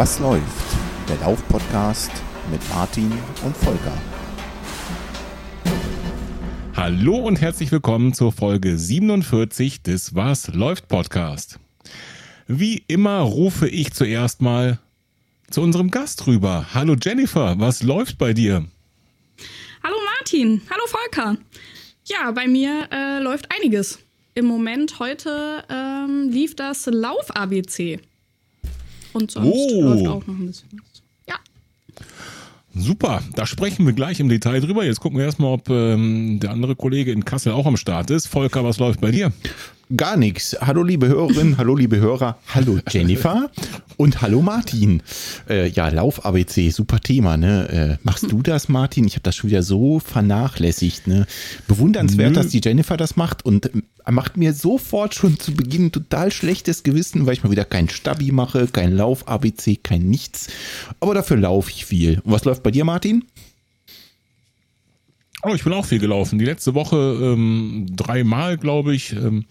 Was läuft? Der Lauf-Podcast mit Martin und Volker. Hallo und herzlich willkommen zur Folge 47 des Was läuft Podcast. Wie immer rufe ich zuerst mal zu unserem Gast rüber. Hallo Jennifer, was läuft bei dir? Hallo Martin, hallo Volker. Ja, bei mir äh, läuft einiges. Im Moment heute ähm, lief das Lauf-ABC. Und sonst Oh. läuft auch noch ein bisschen was. Ja. Super, da sprechen wir gleich im Detail drüber. Jetzt gucken wir erstmal, ob ähm, der andere Kollege in Kassel auch am Start ist. Volker, was läuft bei dir? Gar nichts. Hallo liebe Hörerinnen, hallo liebe Hörer, hallo Jennifer und hallo Martin. Äh, ja, Lauf-ABC, super Thema. Ne? Äh, machst du das, Martin? Ich habe das schon wieder so vernachlässigt. Ne? Bewundernswert, Nö. dass die Jennifer das macht und äh, macht mir sofort schon zu Beginn total schlechtes Gewissen, weil ich mal wieder kein Stabi mache, kein Lauf-ABC, kein nichts. Aber dafür laufe ich viel. Und was läuft bei dir, Martin? Oh, ich bin auch viel gelaufen. Die letzte Woche ähm, dreimal, glaube ich. Ähm,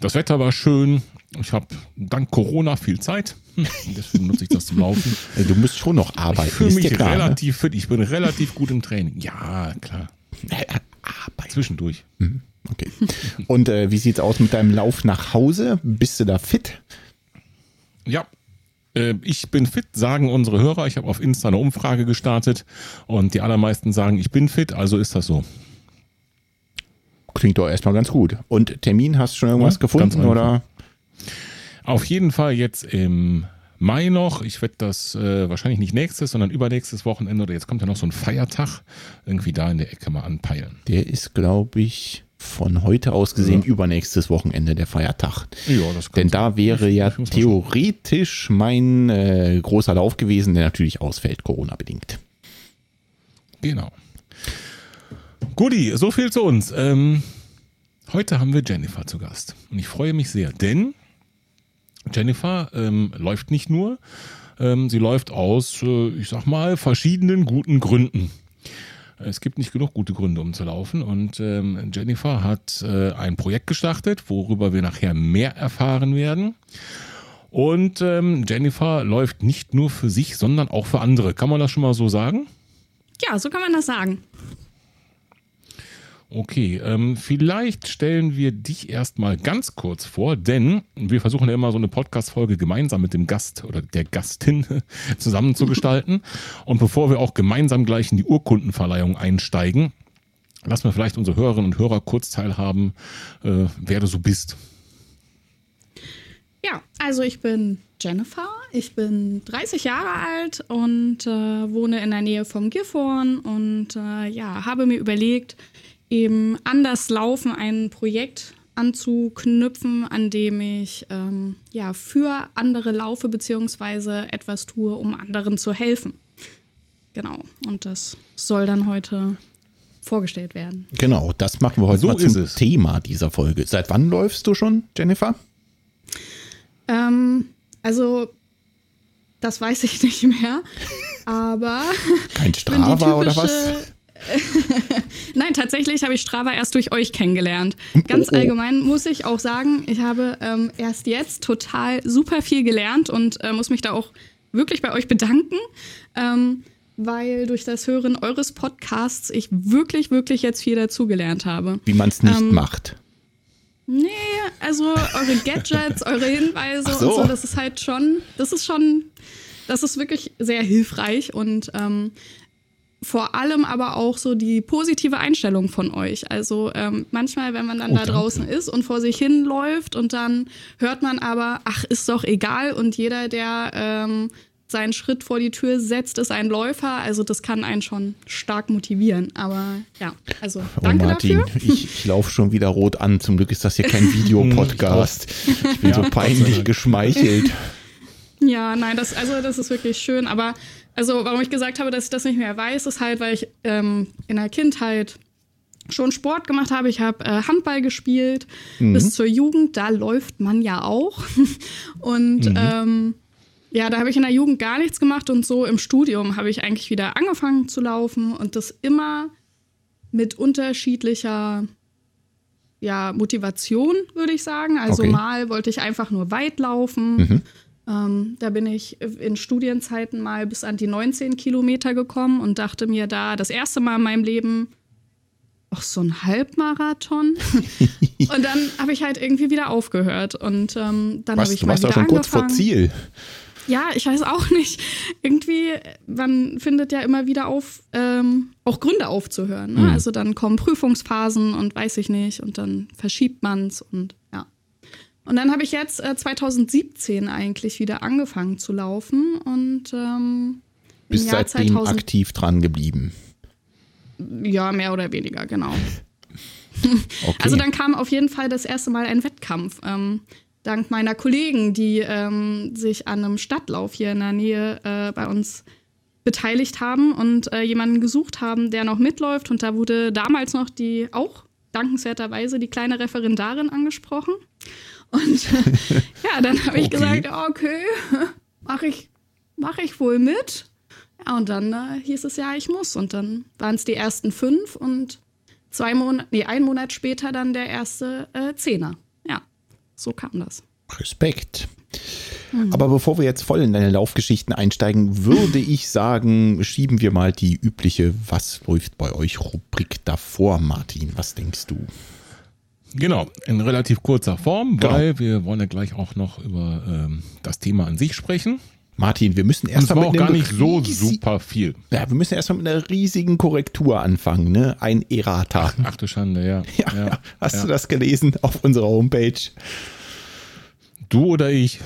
das Wetter war schön. Ich habe dank Corona viel Zeit. Hm, Deswegen nutze ich das zum Laufen. Äh, Du musst schon noch arbeiten. Ich fühle mich klar, ne? relativ fit. Ich bin relativ gut im Training. Ja, klar. Äh, Arbeit. Zwischendurch. Okay. Und äh, wie sieht's aus mit deinem Lauf nach Hause? Bist du da fit? Ja. Äh, Ich bin fit, sagen unsere Hörer. Ich habe auf Insta eine Umfrage gestartet und die allermeisten sagen, ich bin fit, also ist das so. Klingt doch erstmal ganz gut. Und Termin, hast du schon irgendwas Ja, gefunden oder? Auf jeden Fall jetzt im Mai noch. Ich werde das äh, wahrscheinlich nicht nächstes, sondern übernächstes Wochenende oder jetzt kommt ja noch so ein Feiertag irgendwie da in der Ecke mal anpeilen. Der ist, glaube ich, von heute aus gesehen übernächstes Wochenende der Feiertag. Ja, Denn da wäre ja theoretisch mein äh, großer Lauf gewesen, der natürlich ausfällt, Corona-bedingt. Genau. Guti, so viel zu uns. Ähm, heute haben wir Jennifer zu Gast. Und ich freue mich sehr, denn Jennifer ähm, läuft nicht nur, ähm, sie läuft aus, äh, ich sag mal, verschiedenen guten Gründen. Es gibt nicht genug gute Gründe, um zu laufen. Und ähm, Jennifer hat äh, ein Projekt gestartet, worüber wir nachher mehr erfahren werden. Und ähm, Jennifer läuft nicht nur für sich, sondern auch für andere. Kann man das schon mal so sagen? ja, so kann man das sagen. Okay, ähm, vielleicht stellen wir dich erstmal ganz kurz vor, denn wir versuchen ja immer so eine Podcast-Folge gemeinsam mit dem Gast oder der Gastin zusammen zu gestalten. Und bevor wir auch gemeinsam gleich in die Urkundenverleihung einsteigen, lassen wir vielleicht unsere Hörerinnen und Hörer kurz teilhaben, äh, wer du so bist. Ja, also ich bin Jennifer, ich bin 30 Jahre alt und äh, wohne in der Nähe vom Gifhorn und äh, ja, habe mir überlegt, eben an das Laufen ein Projekt anzuknüpfen, an dem ich ähm, ja für andere laufe beziehungsweise etwas tue, um anderen zu helfen. Genau. Und das soll dann heute vorgestellt werden. Genau, das machen wir heute So mal zum es. Thema dieser Folge. Seit wann läufst du schon, Jennifer? Ähm, also das weiß ich nicht mehr, aber Kein Strava oder was? Nein, tatsächlich habe ich Strava erst durch euch kennengelernt. Ganz Oh, oh. allgemein muss ich auch sagen, ich habe ähm, erst jetzt total super viel gelernt und äh, muss mich da auch wirklich bei euch bedanken, ähm, weil durch das Hören eures Podcasts ich wirklich, wirklich jetzt viel dazugelernt habe. Wie man es nicht Ähm, macht. Nee, also eure Gadgets, eure Hinweise so. und so, das ist halt schon, das ist schon, das ist wirklich sehr hilfreich und ähm, vor allem aber auch so die positive Einstellung von euch. Also ähm, manchmal, wenn man dann Oh, da danke. draußen ist und vor sich hin läuft und dann hört man aber, ach, ist doch egal und jeder, der ähm, seinen Schritt vor die Tür setzt, ist ein Läufer. Also das kann einen schon stark motivieren. Aber ja, also Oh danke Martin, dafür. ich, ich laufe schon wieder rot an. Zum Glück ist das hier kein Videopodcast. Ich bin Ja, so peinlich geschmeichelt. Ja, nein, das, also das ist wirklich schön. Aber also, warum ich gesagt habe, dass ich das nicht mehr weiß, ist halt, weil ich ähm, in der Kindheit schon Sport gemacht habe. Ich habe äh, Handball gespielt bis zur Jugend. Da läuft man ja auch. Und ähm, ja, da habe ich in der Jugend gar nichts gemacht und so im Studium habe ich eigentlich wieder angefangen zu laufen und das immer mit unterschiedlicher ja, Motivation, würde ich sagen. Also Okay. mal wollte ich einfach nur weit laufen. Ähm, da bin ich in Studienzeiten mal bis an die 19 Kilometer gekommen und dachte mir da das erste Mal in meinem Leben, ach, so ein Halbmarathon. und dann habe ich halt irgendwie wieder aufgehört. Und ähm, dann habe ich du mal warst wieder auch schon kurz angefangen. vor Ziel. Ja, ich weiß auch nicht. Irgendwie, man findet ja immer wieder auf, ähm, auch Gründe aufzuhören. Ne? Mhm. Also dann kommen Prüfungsphasen und weiß ich nicht und dann verschiebt man's und ja. Und dann habe ich jetzt äh, 2017 eigentlich wieder angefangen zu laufen und ähm, Bist Jahr seitdem 2000 aktiv dran geblieben. ja, mehr oder weniger, genau. Okay. Also dann kam auf jeden Fall das erste Mal ein Wettkampf. Ähm, dank meiner Kollegen, die ähm, sich an einem Stadtlauf hier in der Nähe äh, bei uns beteiligt haben und äh, jemanden gesucht haben, der noch mitläuft. Und da wurde damals noch die, auch dankenswerterweise, die kleine Referendarin angesprochen. Und äh, ja, dann habe ich Okay. gesagt, okay, mache ich, mach ich wohl mit. Ja, und dann äh, hieß es ja, ich muss. Und dann waren es die ersten fünf und zwei Monate, nee, ein Monat später dann der erste äh, Zehner. Ja, so kam das. Respekt. Mhm. Aber bevor wir jetzt voll in deine Laufgeschichten einsteigen, würde ich sagen, schieben wir mal die übliche Was läuft bei euch Rubrik davor, Martin. Was denkst du? Genau, in relativ kurzer Form, Genau. weil wir wollen ja gleich auch noch über ähm, das Thema an sich sprechen. Martin, wir müssen erst mal auch mit gar nicht so super viel. Ja, wir müssen erstmal mit einer riesigen Korrektur anfangen, ne? Ein Errata. Ach du Schande, ja. Ja, ja. hast ja. du das gelesen auf unserer Homepage? Du oder ich?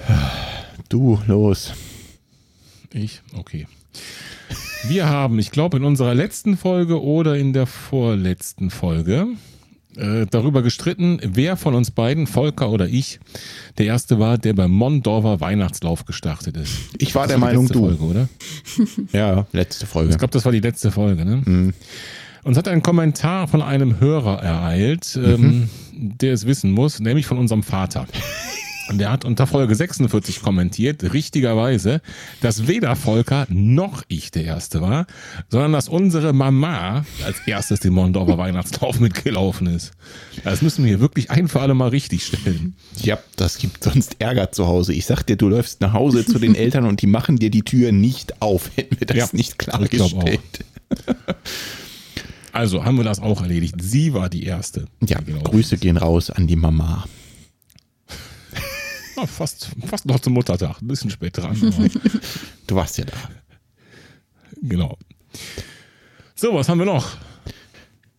Du, los. Ich? Okay. Wir haben, ich glaube, in unserer letzten Folge oder in der vorletzten Folge äh, darüber gestritten, wer von uns beiden, Volker oder ich, der erste war, der beim Mondorfer Weihnachtslauf gestartet ist. Ich war Das der die Meinung, letzte du. Folge, oder? Ja, letzte Folge. Ich glaube, das war die letzte Folge, ne? Uns hat ein Kommentar von einem Hörer ereilt, ähm, der es wissen muss, nämlich von unserem Vater. Und der hat unter Folge 46 kommentiert, richtigerweise, dass weder Volker noch ich der Erste war, sondern dass unsere Mama als erstes den Mondorfer Weihnachtslauf mitgelaufen ist. Das müssen wir hier wirklich ein für alle Mal richtig stellen. Ja, das gibt sonst Ärger zu Hause. Ich sag dir, du läufst nach Hause zu den Eltern und die machen dir die Tür nicht auf. Hätten wir das Ja, nicht klargestellt. Also haben wir das auch erledigt. Sie war die Erste. Ja, die Grüße gehen raus an die Mama. Ja, fast, fast noch zum Muttertag. Ein bisschen spät dran. Du warst ja da. genau. So, was haben wir noch?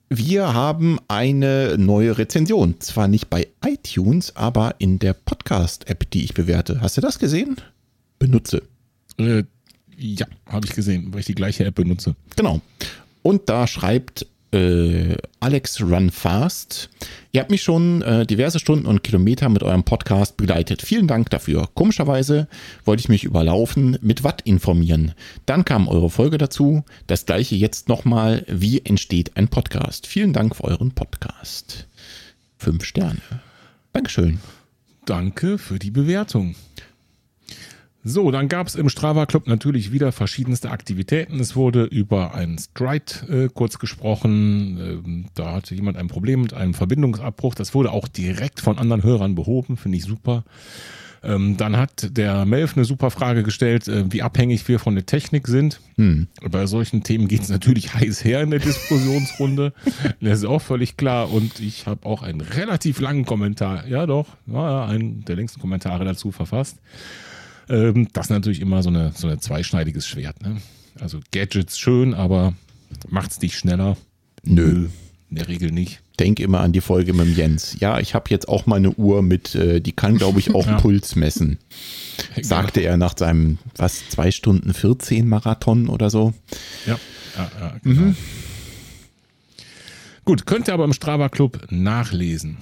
Wir haben eine neue Rezension. Zwar nicht bei iTunes, aber in der Podcast-App, die ich bewerte. Hast du das gesehen? Benutze. Äh, ja, habe ich gesehen, weil ich die gleiche App benutze. Genau. Und da schreibt äh, Alex Run Fast. Ihr habt mich schon äh, diverse Stunden und Kilometer mit eurem Podcast begleitet. Vielen Dank dafür. Komischerweise wollte ich mich überlaufen mit Watt informieren. Dann kam eure Folge dazu. Das gleiche jetzt nochmal. Wie entsteht ein Podcast? Vielen Dank für euren Podcast. Fünf Sterne. Dankeschön. Danke für die Bewertung. So, dann gab es im Strava Club natürlich wieder verschiedenste Aktivitäten. Es wurde über einen Stride äh, kurz gesprochen. Ähm, da hatte jemand ein Problem mit einem Verbindungsabbruch. Das wurde auch direkt von anderen Hörern behoben, finde ich super. Ähm, dann hat der Melf eine super Frage gestellt, äh, wie abhängig wir von der Technik sind. Bei solchen Themen geht es natürlich heiß her in der Diskussionsrunde. das ist auch völlig klar. Und ich habe auch einen relativ langen Kommentar, ja doch, ja, einen der längsten Kommentare dazu verfasst. Ähm, das ist natürlich immer so, eine, so ein zweischneidiges Schwert. Ne? Also Gadgets schön, aber macht's dich schneller? Nö. In der Regel nicht. Denk immer an die Folge mit dem Jens. Ja, ich habe jetzt auch meine Uhr mit, äh, die kann, glaube ich, auch Ja. Puls messen. Sagte er nach seinem, was, zwei Stunden 14 Marathon oder so. Ja, ja, ja genau. Gut, könnt ihr aber im Strava Club nachlesen.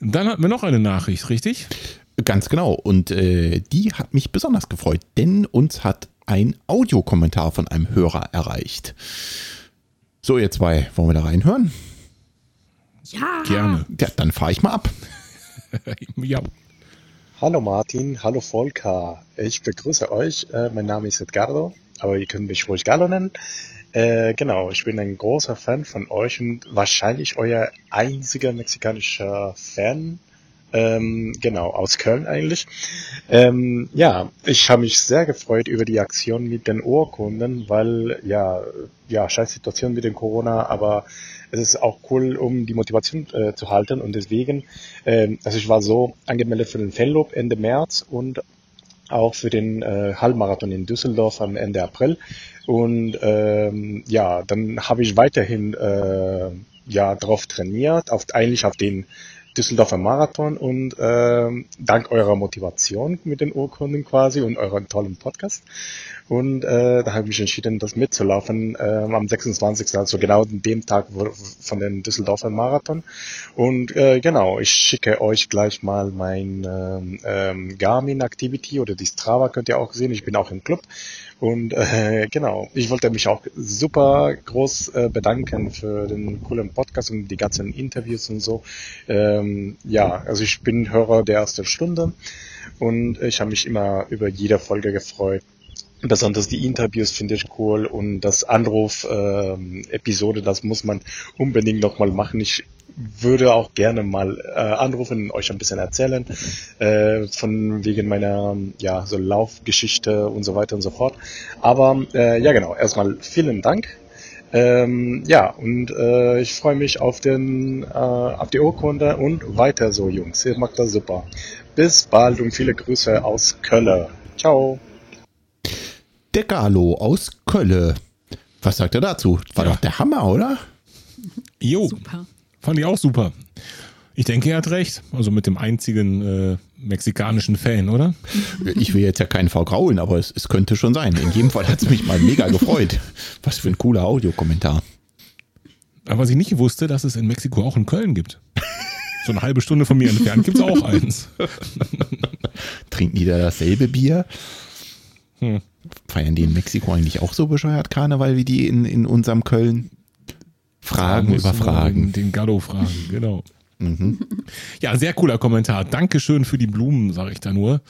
Dann hatten wir noch eine Nachricht, richtig? Ganz genau. Und äh, die hat mich besonders gefreut, denn uns hat ein Audiokommentar von einem Hörer erreicht. So, ihr zwei, wollen wir da reinhören? Ja, Gerne. Ja, dann fahre ich mal ab. ja. Hallo Martin, hallo Volker. Ich begrüße euch. Äh, mein Name ist Edgardo, aber ihr könnt mich ruhig Gallo nennen. Äh, genau, ich bin ein großer Fan von euch und wahrscheinlich euer einziger mexikanischer Fan Ähm, genau, aus Köln eigentlich. Ähm, ja, ich habe mich sehr gefreut über die Aktion mit den Urkunden, weil ja, ja, scheiß Situation mit dem Corona, aber es ist auch cool, um die Motivation äh, zu halten und deswegen, ähm, also ich war so angemeldet für den Fanlob Ende März und auch für den äh, Halbmarathon in Düsseldorf am Ende April. Und ähm, ja, dann habe ich weiterhin äh, ja drauf trainiert, auf, eigentlich auf den Düsseldorfer Marathon und äh, dank eurer Motivation mit den Urkunden quasi und euren tollen Podcast. Und äh, da habe ich mich entschieden, das mitzulaufen äh, am 26. also genau dem Tag von den Düsseldorfer Marathon. Und äh, genau, ich schicke euch gleich mal mein ähm, ähm, Garmin Activity oder die Strava könnt ihr auch sehen. Ich bin auch im Club. Und äh, genau, ich wollte mich auch super groß äh, bedanken für den coolen Podcast und die ganzen Interviews und so. Ähm, ja, also ich bin Hörer der ersten Stunde und ich habe mich immer über jede Folge gefreut. Besonders die Interviews finde ich cool und das Anruf-Episode, äh, das muss man unbedingt nochmal machen. Ich würde auch gerne mal äh, anrufen und euch ein bisschen erzählen, äh, von wegen meiner ja so Laufgeschichte und so weiter und so fort. Aber äh, ja genau, erstmal vielen Dank. Ähm, ja, und äh, ich freue mich auf den äh, auf die Urkunde und weiter so, Jungs. Ihr macht das super. Bis bald und viele Grüße aus Köln. Ciao. Der Galo aus Kölle. Was sagt er dazu? War ja. doch der Hammer, oder? Jo. Super. Fand ich auch super. Ich denke, er hat recht. Also mit dem einzigen äh, mexikanischen Fan, oder? Ich will jetzt ja keinen vergraulen, aber es, es könnte schon sein. In jedem Fall hat es mich mal mega gefreut. Was für ein cooler Audiokommentar. Aber was ich nicht wusste, dass es in Mexiko auch in Köln gibt. So eine halbe Stunde von mir entfernt gibt es auch eins. Trinken die da dasselbe Bier? Hm. Feiern die in Mexiko eigentlich auch so bescheuert Karneval wie die in, in unserem Köln? Fragen über Fragen. Den Gallo fragen, genau. Mhm. Ja, sehr cooler Kommentar. Dankeschön für die Blumen, sage ich da nur.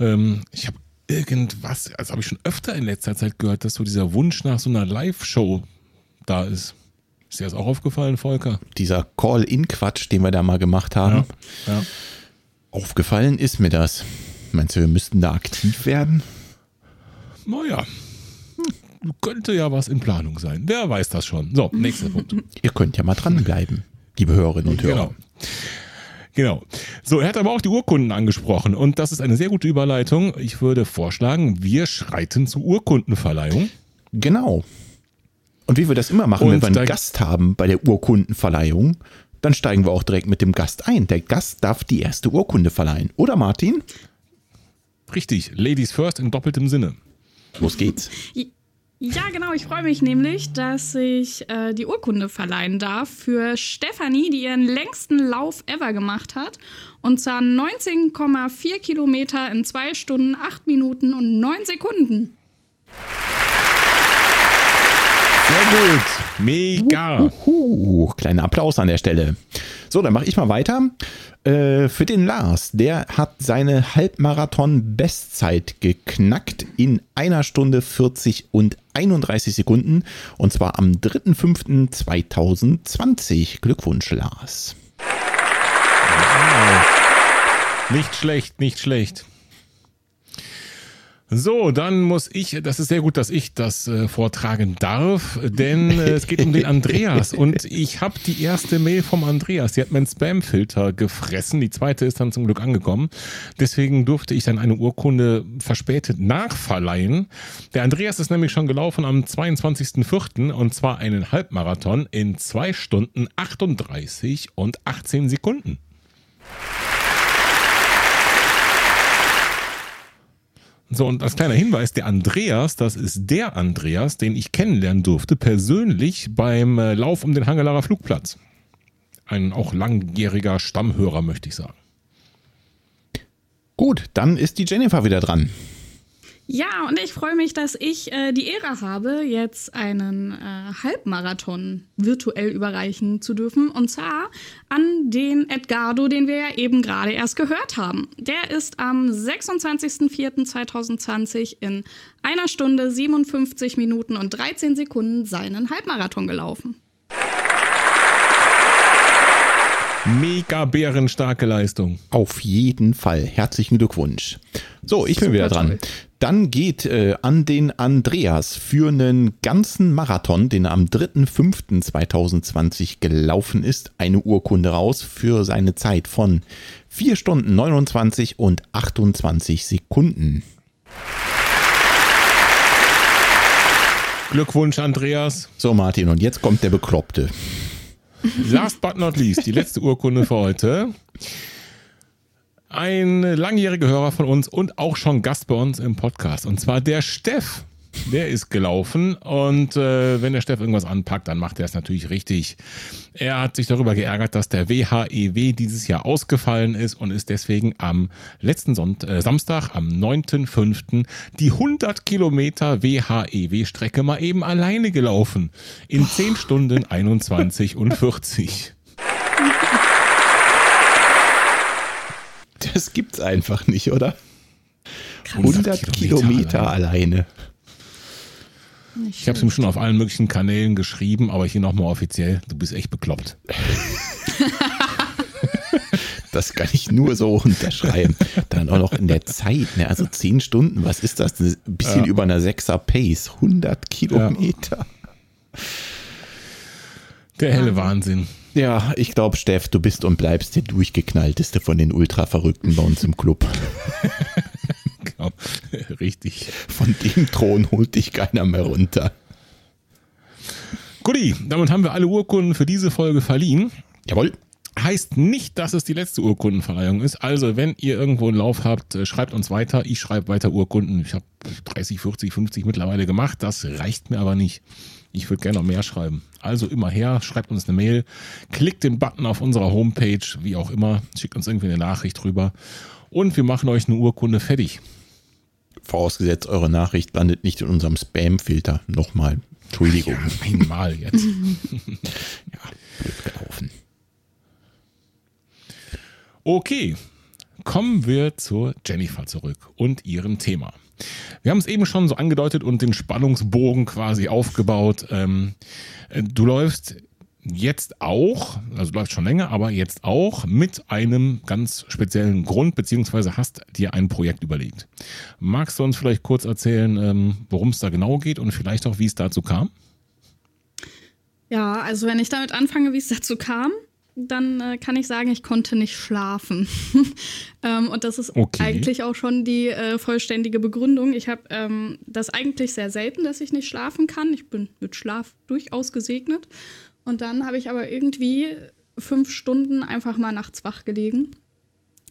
Ähm, ich habe irgendwas, also habe ich schon öfter in letzter Zeit gehört, dass so dieser Wunsch nach so einer Live-Show da ist. Ist dir das auch aufgefallen, Volker? Dieser Call-In-Quatsch, den wir da mal gemacht haben. Ja, ja. Aufgefallen ist mir das. Meinst du, wir müssten da aktiv werden? Naja, könnte ja was in Planung sein. Wer weiß das schon. So, nächster Punkt. Ihr könnt ja mal dranbleiben, liebe Hörerinnen und Hörer. Genau. Genau. So, er hat aber auch die Urkunden angesprochen und das ist eine sehr gute Überleitung. Ich würde vorschlagen, wir schreiten zur Urkundenverleihung. Genau. Und wie wir das immer machen, und wenn wir einen Gast haben bei der Urkundenverleihung, dann steigen wir auch direkt mit dem Gast ein. Der Gast darf die erste Urkunde verleihen. Oder Martin? Richtig. Ladies first in doppeltem Sinne. Los geht's. Ja, genau. Ich freue mich nämlich, dass ich äh, die Urkunde verleihen darf für Stefanie, die ihren längsten Lauf ever gemacht hat. Und zwar 19,4 Kilometer in 2 Stunden, 8 Minuten und 9 Sekunden. Sehr gut. Mega. Uhuhu. Kleiner Applaus an der Stelle. So, dann mache ich mal weiter. Äh, für den Lars, der hat seine Halbmarathon-Bestzeit geknackt in einer Stunde 40 und 31 Sekunden. Und zwar am 3.5.2020. Glückwunsch, Lars. Nicht schlecht, nicht schlecht. So, dann muss ich, das ist sehr gut, dass ich das äh, vortragen darf, denn äh, es geht um den Andreas und ich habe die erste Mail vom Andreas, die hat meinen Spamfilter gefressen, die zweite ist dann zum Glück angekommen. Deswegen durfte ich dann eine Urkunde verspätet nachverleihen. Der Andreas ist nämlich schon gelaufen am 22.04. und zwar einen Halbmarathon in zwei Stunden 38 und 18 Sekunden. So, und als kleiner Hinweis, der Andreas, das ist der Andreas, den ich kennenlernen durfte, persönlich beim äh, Lauf um den Hangelarer Flugplatz. Ein auch langjähriger Stammhörer, möchte ich sagen. Gut, dann ist die Jennifer wieder dran. Ja, und ich freue mich, dass ich äh, die Ehre habe, jetzt einen äh, Halbmarathon virtuell überreichen zu dürfen. Und zwar an den Edgardo, den wir ja eben gerade erst gehört haben. Der ist am 26.04.2020 in einer Stunde 57 Minuten und 13 Sekunden seinen Halbmarathon gelaufen. Mega bärenstarke Leistung. Auf jeden Fall. Herzlichen Glückwunsch. So, ich bin wieder dran. Dann geht äh, an den Andreas für einen ganzen Marathon, den er am 3.5.2020 gelaufen ist, eine Urkunde raus für seine Zeit von 4 Stunden 29 und 28 Sekunden. Glückwunsch, Andreas. So, Martin, und jetzt kommt der Bekloppte. Last but not least, die letzte Urkunde für heute. Ein langjähriger Hörer von uns und auch schon Gast bei uns im Podcast. Und zwar der Steff. Der ist gelaufen und äh, wenn der Steff irgendwas anpackt, dann macht er es natürlich richtig. Er hat sich darüber geärgert, dass der WHEW dieses Jahr ausgefallen ist und ist deswegen am letzten Sonnt äh, Samstag, am 9.5. die 100 Kilometer WHEW-Strecke mal eben alleine gelaufen. In 10 Stunden 21 und 40. Das gibt's einfach nicht, oder? Krass. 100 Kilometer, Kilometer alleine. Nicht Ich habe es ihm schon auf allen möglichen Kanälen geschrieben, aber hier nochmal offiziell, du bist echt bekloppt. Das kann ich nur so unterschreiben. Dann auch noch in der Zeit, ne? also 10 Stunden, was ist das? Ein bisschen Ja. über einer 6er Pace, 100 Kilometer. Der helle Wahnsinn. Ja, ich glaube, Steff, du bist und bleibst der durchgeknallteste von den Ultra-Verrückten bei uns im Club. Richtig. Von dem Thron holt dich keiner mehr runter. Guti, damit haben wir alle Urkunden für diese Folge verliehen. Jawohl. Heißt nicht, dass es die letzte Urkundenverleihung ist. Also, wenn ihr irgendwo einen Lauf habt, äh, schreibt uns weiter. Ich schreibe weiter Urkunden. Ich habe 30, 40, 50 mittlerweile gemacht. Das reicht mir aber nicht. Ich würde gerne noch mehr schreiben. Also immer her, schreibt uns eine Mail, klickt den Button auf unserer Homepage, wie auch immer, schickt uns irgendwie eine Nachricht rüber und wir machen euch eine Urkunde fertig. Vorausgesetzt, eure Nachricht landet nicht in unserem Spam-Filter. Nochmal. Entschuldigung. Ja, einmal jetzt. Blöd gelaufen. Okay, kommen wir zur Jennifer zurück und ihrem Thema. Wir haben es eben schon so angedeutet und den Spannungsbogen quasi aufgebaut. Ähm, äh, du läufst jetzt auch, also du läufst schon länger, aber jetzt auch mit einem ganz speziellen Grund, beziehungsweise hast dir ein Projekt überlegt. Magst du uns vielleicht kurz erzählen, ähm, worum es da genau geht und vielleicht auch, wie es dazu kam? Ja, also wenn ich damit anfange, wie es dazu kam, dann äh, kann ich sagen, ich konnte nicht schlafen. ähm, und das ist Okay. eigentlich auch schon die äh, vollständige Begründung. Ich habe ähm, das eigentlich sehr selten, dass ich nicht schlafen kann. Ich bin mit Schlaf durchaus gesegnet. Und dann habe ich aber irgendwie fünf Stunden einfach mal nachts wach gelegen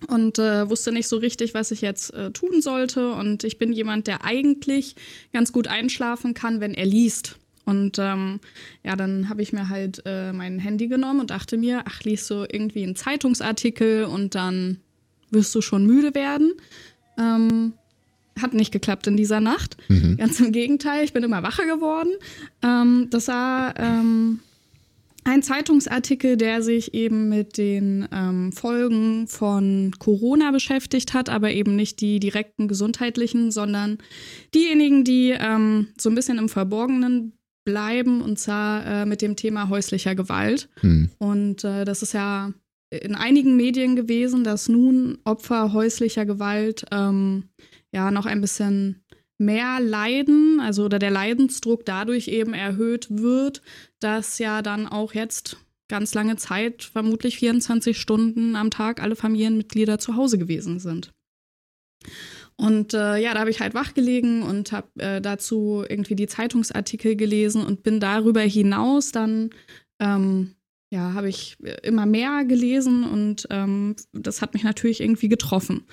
und äh, wusste nicht so richtig, was ich jetzt äh, tun sollte. Und ich bin jemand, der eigentlich ganz gut einschlafen kann, wenn er liest. Und ähm, ja, dann habe ich mir halt äh, mein Handy genommen und dachte mir, ach, liest du irgendwie einen Zeitungsartikel und dann wirst du schon müde werden. Ähm, hat nicht geklappt in dieser Nacht. Ganz im Gegenteil, ich bin immer wacher geworden. Ähm, das war ähm, ein Zeitungsartikel, der sich eben mit den ähm, Folgen von Corona beschäftigt hat, aber eben nicht die direkten gesundheitlichen, sondern diejenigen, die ähm, so ein bisschen im Verborgenen bleiben, und zwar äh, mit dem Thema häuslicher Gewalt. Hm. Und äh, das ist ja in einigen Medien gewesen, dass nun Opfer häuslicher Gewalt ähm, ja noch ein bisschen mehr leiden, also oder der Leidensdruck dadurch eben erhöht wird, dass ja dann auch jetzt ganz lange Zeit, vermutlich 24 Stunden am Tag, alle Familienmitglieder zu Hause gewesen sind. Und äh, ja, da habe ich halt wach gelegen und habe äh, dazu irgendwie die Zeitungsartikel gelesen und bin darüber hinaus dann, ähm, ja, habe ich immer mehr gelesen und ähm, das hat mich natürlich irgendwie getroffen.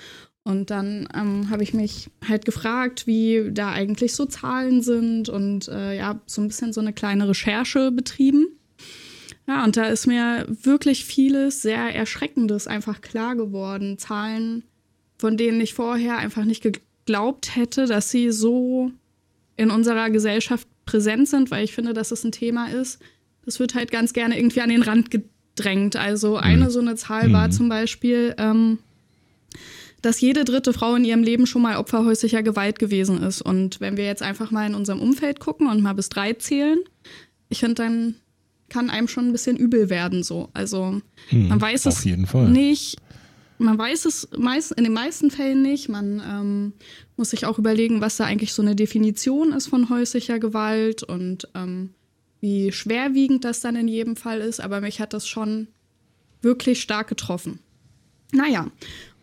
Und dann ähm, habe ich mich halt gefragt, wie da eigentlich so Zahlen sind und äh, ja, so ein bisschen so eine kleine Recherche betrieben. Ja, und da ist mir wirklich vieles sehr Erschreckendes einfach klar geworden. Zahlen, von denen ich vorher einfach nicht geglaubt hätte, dass sie so in unserer Gesellschaft präsent sind, weil ich finde, dass es ein Thema ist. Das wird halt ganz gerne irgendwie an den Rand gedrängt. Also eine so eine Zahl war zum Beispiel, ähm, dass jede dritte Frau in ihrem Leben schon mal Opfer häuslicher Gewalt gewesen ist. Und wenn wir jetzt einfach mal in unserem Umfeld gucken und mal bis drei zählen, ich finde, dann kann einem schon ein bisschen übel werden so. Also Hm, man weiß es nicht. Man weiß es meist, in den meisten Fällen nicht. Man ähm, muss sich auch überlegen, was da eigentlich so eine Definition ist von häuslicher Gewalt und ähm, wie schwerwiegend das dann in jedem Fall ist. Aber mich hat das schon wirklich stark getroffen. Naja,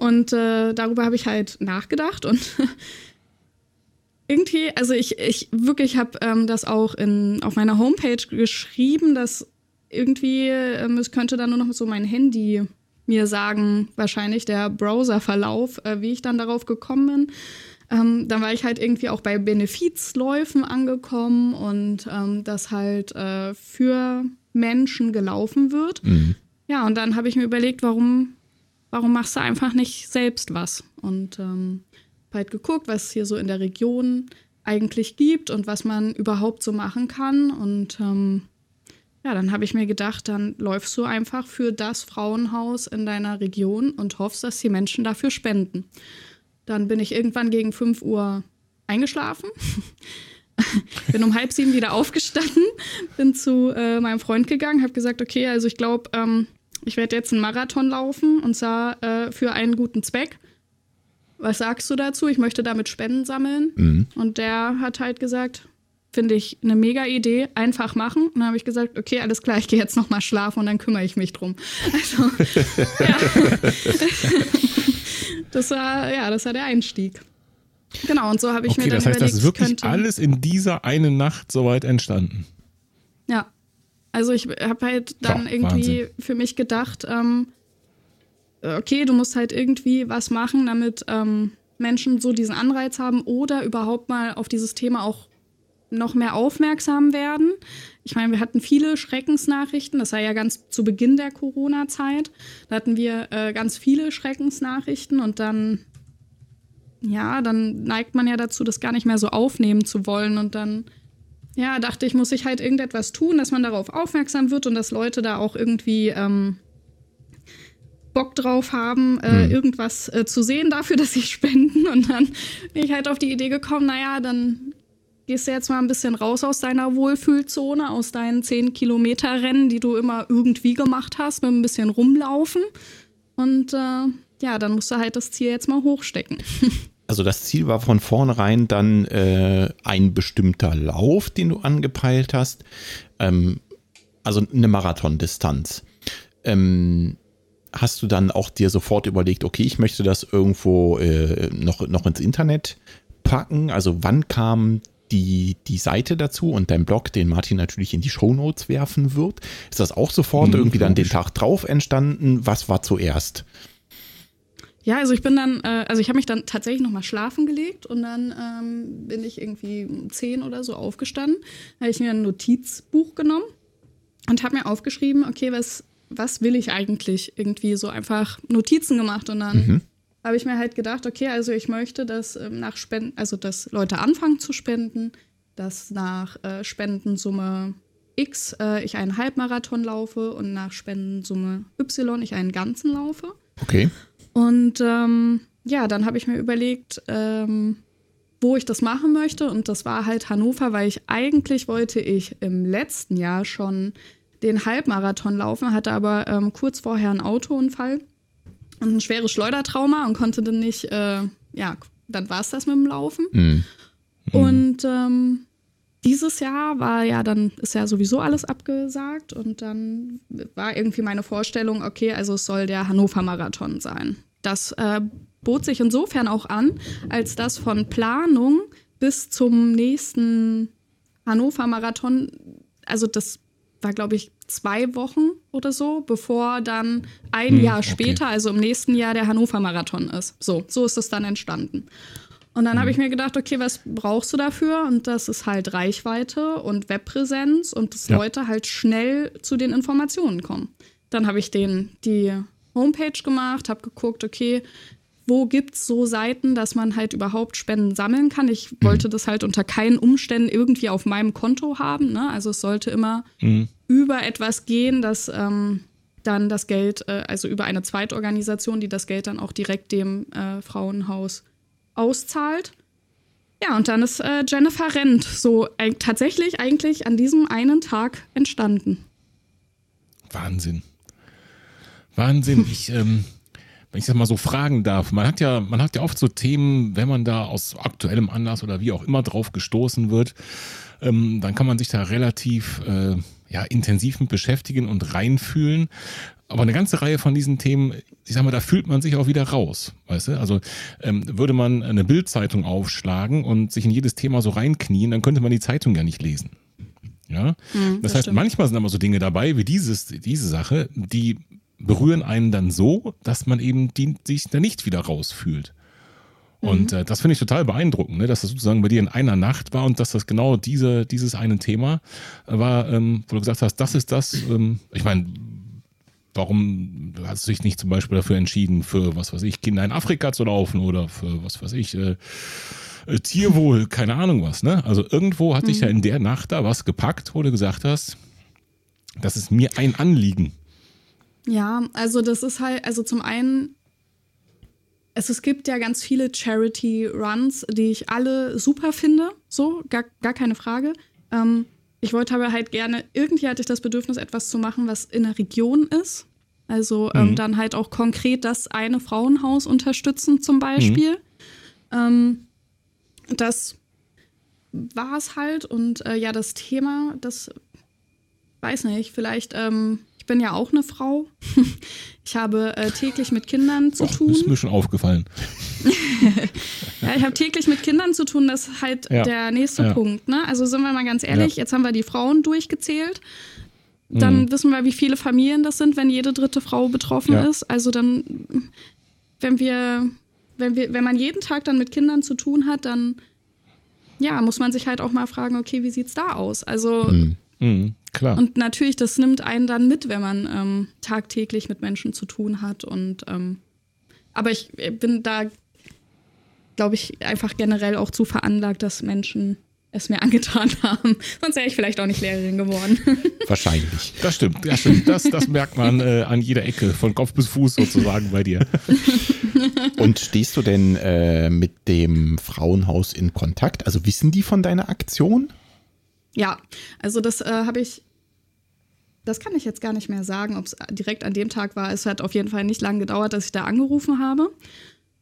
und äh, darüber habe ich halt nachgedacht und irgendwie, also ich, ich wirklich habe ähm, das auch in, auf meiner Homepage geschrieben, dass irgendwie, ähm, es könnte dann nur noch so mein Handy mir sagen, wahrscheinlich der Browserverlauf, äh, wie ich dann darauf gekommen bin. Ähm, dann war ich halt irgendwie auch bei Benefizläufen angekommen und ähm, das halt äh, für Menschen gelaufen wird. Mhm. Ja, und dann habe ich mir überlegt, warum, warum machst du einfach nicht selbst was? Und ähm, halt geguckt, was es hier so in der Region eigentlich gibt und was man überhaupt so machen kann. Und ähm, ja, dann habe ich mir gedacht, dann läufst du einfach für das Frauenhaus in deiner Region und hoffst, dass die Menschen dafür spenden. Dann bin ich irgendwann gegen 5 Uhr eingeschlafen. bin um halb sieben wieder aufgestanden, bin zu äh, meinem Freund gegangen, habe gesagt, okay, also ich glaube, ähm, ich werde jetzt einen Marathon laufen und zwar äh, für einen guten Zweck. Was sagst du dazu? Ich möchte damit Spenden sammeln. Mhm. Und der hat halt gesagt, finde ich eine mega Idee, einfach machen. Und dann habe ich gesagt, okay, alles klar, ich gehe jetzt noch mal schlafen und dann kümmere ich mich drum. Also, ja. das war, ja, das war der Einstieg. Genau, und so habe ich Okay, mir dann das heißt, das überlegt, ist wirklich alles in dieser einen Nacht soweit entstanden. Ja. Also ich habe halt dann Ja, irgendwie Wahnsinn. für mich gedacht, ähm, okay, du musst halt irgendwie was machen, damit ähm, Menschen so diesen Anreiz haben oder überhaupt mal auf dieses Thema auch noch mehr aufmerksam werden. Ich meine, wir hatten viele Schreckensnachrichten. Das war ja ganz zu Beginn der Corona-Zeit. Da hatten wir äh, ganz viele Schreckensnachrichten und dann, ja, dann neigt man ja dazu, das gar nicht mehr so aufnehmen zu wollen und dann ja, dachte ich, muss ich halt irgendetwas tun, dass man darauf aufmerksam wird und dass Leute da auch irgendwie ähm, Bock drauf haben, äh, Hm. irgendwas äh, zu sehen dafür, dass sie spenden. Und dann bin ich halt auf die Idee gekommen, naja, dann gehst du jetzt mal ein bisschen raus aus deiner Wohlfühlzone, aus deinen 10 Kilometer Rennen, die du immer irgendwie gemacht hast, mit ein bisschen rumlaufen. Und äh, ja, dann musst du halt das Ziel jetzt mal hochstecken. Also das Ziel war von vornherein dann äh, ein bestimmter Lauf, den du angepeilt hast. Ähm, also eine Marathondistanz. Ähm, hast du dann auch dir sofort überlegt, okay, ich möchte das irgendwo äh, noch, noch ins Internet packen? Also wann kam die, die Seite dazu und dein Blog, den Martin natürlich in die Shownotes werfen wird? Ist das auch sofort Mhm, irgendwie dann den. Tag drauf entstanden? Was war zuerst? Ja, also ich bin dann, äh, also ich habe mich dann tatsächlich noch mal schlafen gelegt und dann ähm, bin ich irgendwie um 10 oder so aufgestanden. Da habe ich mir ein Notizbuch genommen und habe mir aufgeschrieben, okay, was, was will ich eigentlich? Irgendwie so einfach Notizen gemacht und dann Mhm. habe ich mir halt gedacht, okay, also ich möchte, dass ähm, nach Spenden, also dass Leute anfangen zu spenden, dass nach äh, Spendensumme X äh, ich einen Halbmarathon laufe und nach Spendensumme Y ich einen ganzen laufe. Okay. Und ähm, ja, dann habe ich mir überlegt, ähm, wo ich das machen möchte. Und das war halt Hannover, weil ich eigentlich wollte ich im letzten Jahr schon den Halbmarathon laufen, hatte aber ähm, kurz vorher einen Autounfall und ein schweres Schleudertrauma und konnte dann nicht, äh, ja, dann war es das mit dem Laufen. Mhm. Und ähm, dieses Jahr war ja dann, ist ja sowieso alles abgesagt und dann war irgendwie meine Vorstellung, okay, also es soll der Hannover Marathon sein. Das äh, bot sich insofern auch an, als dass von Planung bis zum nächsten Hannover Marathon, also das war, glaube ich, zwei Wochen oder so, bevor dann ein Hm, Jahr okay. später, also im nächsten Jahr, der Hannover Marathon ist. So, so ist es dann entstanden. Und dann habe ich mir gedacht, okay, was brauchst du dafür? Und das ist halt Reichweite und Webpräsenz und dass Ja. Leute halt schnell zu den Informationen kommen. Dann habe ich den die Homepage gemacht, habe geguckt, okay, wo gibt's so Seiten, dass man halt überhaupt Spenden sammeln kann. Ich wollte das halt unter keinen Umständen irgendwie auf meinem Konto haben. Ne? Also es sollte immer Mhm. über etwas gehen, dass ähm, dann das Geld, äh, also über eine Zweitorganisation, die das Geld dann auch direkt dem äh, Frauenhaus auszahlt. Ja, und dann ist äh, Jennifer Rent so äh, tatsächlich eigentlich an diesem einen Tag entstanden. Wahnsinn. Wahnsinn. Ich, ähm, wenn ich das mal so fragen darf, man hat ja, man hat ja oft so Themen, wenn man da aus aktuellem Anlass oder wie auch immer drauf gestoßen wird, ähm, dann kann man sich da relativ äh, ja, intensiv mit beschäftigen und reinfühlen. Aber eine ganze Reihe von diesen Themen, ich sag mal, da fühlt man sich auch wieder raus, weißt du? Also ähm, würde man eine Bildzeitung aufschlagen und sich in jedes Thema so reinknien, dann könnte man die Zeitung ja nicht lesen. Ja, Mhm, das, das heißt, stimmt. manchmal sind aber so Dinge dabei wie dieses, diese Sache, die berühren einen dann so, dass man eben die, sich da nicht wieder rausfühlt. Und äh, das finde ich total beeindruckend, ne? dass das sozusagen bei dir in einer Nacht war und dass das genau diese, dieses eine Thema war, ähm, wo du gesagt hast, das ist das. Ähm, ich meine, warum hast du dich nicht zum Beispiel dafür entschieden, für was weiß ich, Kinder in Afrika zu laufen oder für was weiß ich, äh, äh, Tierwohl, keine Ahnung was, ne? Also irgendwo hat dich ja in der Nacht da was gepackt, wo du gesagt hast, das ist mir ein Anliegen. Ja, also das ist halt, also zum einen, es, es gibt ja ganz viele Charity-Runs, die ich alle super finde, so, gar, gar keine Frage. Ähm, ich wollte aber halt gerne, irgendwie hatte ich das Bedürfnis, etwas zu machen, was in der Region ist. Also ähm, dann halt auch konkret das eine Frauenhaus unterstützen zum Beispiel. Ähm, das war es halt. Und äh, ja, das Thema, das weiß nicht, vielleicht, ähm, bin ja auch eine Frau. ich habe äh, täglich mit Kindern zu Och, tun. ist mir schon aufgefallen. Ja, ich habe täglich mit Kindern zu tun, das ist halt Ja. der nächste Ja. Punkt. Ne? Also sind wir mal ganz ehrlich, jetzt haben wir die Frauen durchgezählt. Dann Mhm. wissen wir, wie viele Familien das sind, wenn jede dritte Frau betroffen ist. Also dann, wenn wir, wenn wir, wenn man jeden Tag dann mit Kindern zu tun hat, dann ja, muss man sich halt auch mal fragen, okay, wie sieht's da aus? Also Mhm, klar. und natürlich, das nimmt einen dann mit, wenn man ähm, tagtäglich mit Menschen zu tun hat. Und ähm, aber ich bin da, glaube ich, einfach generell auch zu veranlagt, dass Menschen es mir angetan haben. Sonst wäre ich vielleicht auch nicht Lehrerin geworden. Wahrscheinlich. Das stimmt, das stimmt. Das, das merkt man äh, an jeder Ecke, von Kopf bis Fuß sozusagen bei dir. Und stehst du denn äh, mit dem Frauenhaus in Kontakt? Also wissen die von deiner Aktion? Ja, also das äh, habe ich. Das kann ich jetzt gar nicht mehr sagen, ob es direkt an dem Tag war. Es hat auf jeden Fall nicht lange gedauert, dass ich da angerufen habe.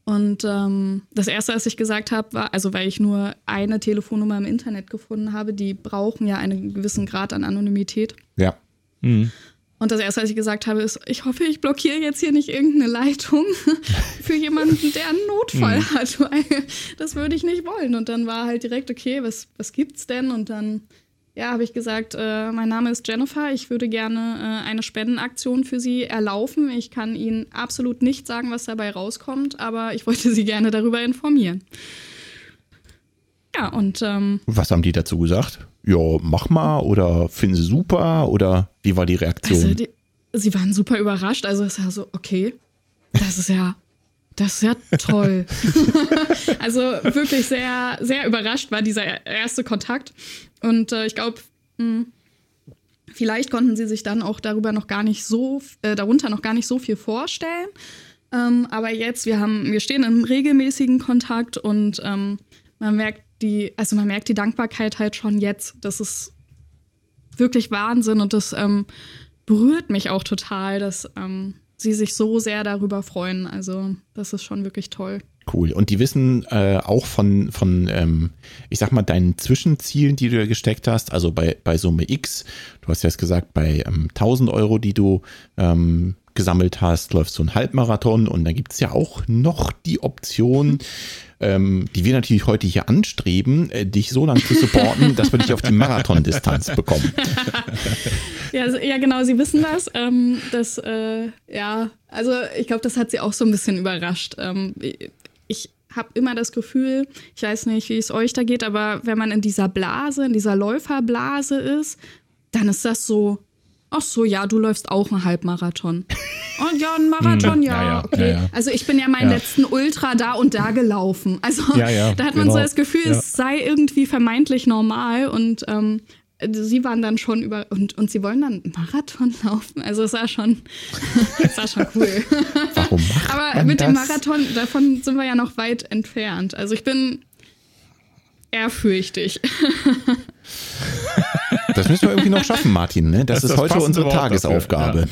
Und ähm, das Erste, was ich gesagt habe, war, also weil ich nur eine Telefonnummer im Internet gefunden habe, die brauchen ja einen gewissen Grad an Anonymität. Ja. Mhm. Und das Erste, was ich gesagt habe, ist, ich hoffe, ich blockiere jetzt hier nicht irgendeine Leitung für jemanden, der einen Notfall hat, weil das würde ich nicht wollen. Und dann war halt direkt, okay, was, was gibt's denn? Und dann, ja, habe ich gesagt, äh, mein Name ist Jennifer, ich würde gerne äh, eine Spendenaktion für Sie erlaufen. Ich kann Ihnen absolut nicht sagen, was dabei rauskommt, aber ich wollte Sie gerne darüber informieren. Ja, und ähm, Was haben die dazu gesagt? Ja, mach mal oder finden sie super oder wie war die Reaktion? Also die, sie waren super überrascht. Also es war so, okay, das ist ja, das ist ja toll. also wirklich sehr, sehr überrascht war dieser erste Kontakt. Und äh, ich glaube, vielleicht konnten sie sich dann auch darüber noch gar nicht so, äh, darunter noch gar nicht so viel vorstellen. Ähm, aber jetzt, wir haben, wir stehen im regelmäßigen Kontakt und ähm, man merkt die, also man merkt die Dankbarkeit halt schon jetzt. Das ist wirklich Wahnsinn und das ähm, berührt mich auch total, dass ähm, sie sich so sehr darüber freuen. Also das ist schon wirklich toll. Cool. Und die wissen äh, auch von, von ähm, ich sag mal, deinen Zwischenzielen, die du da gesteckt hast, also bei, bei Summe X, du hast ja jetzt gesagt, bei ähm, 1000 Euro, die du ähm, gesammelt hast, läufst du einen Halbmarathon und dann gibt es ja auch noch die Option, ähm, die wir natürlich heute hier anstreben, äh, dich so lange zu supporten, dass wir dich auf die Marathondistanz bekommen. Ja, also, ja genau, sie wissen das. Ähm, das äh, ja, also ich glaube, das hat sie auch so ein bisschen überrascht. Ähm, ich habe immer das Gefühl, ich weiß nicht, wie es euch da geht, aber wenn man in dieser Blase, in dieser Läuferblase ist, dann ist das so, ach so, ja, du läufst auch einen Halbmarathon. Und ja, ein Marathon, ja, Ja, ja, okay. ja. Also ich bin ja meinen letzten Ultra da und da gelaufen. Also da hat man genau. so das Gefühl, es sei irgendwie vermeintlich normal und ähm, sie waren dann schon über und, und sie wollen dann einen Marathon laufen. Also es war schon, es war schon cool. Warum macht Aber mit dem das? Marathon, davon sind wir ja noch weit entfernt. Also ich bin ehrfürchtig. Das müssen wir irgendwie noch schaffen, Martin. Ne? Das, Das ist das heute unsere Tagesaufgabe.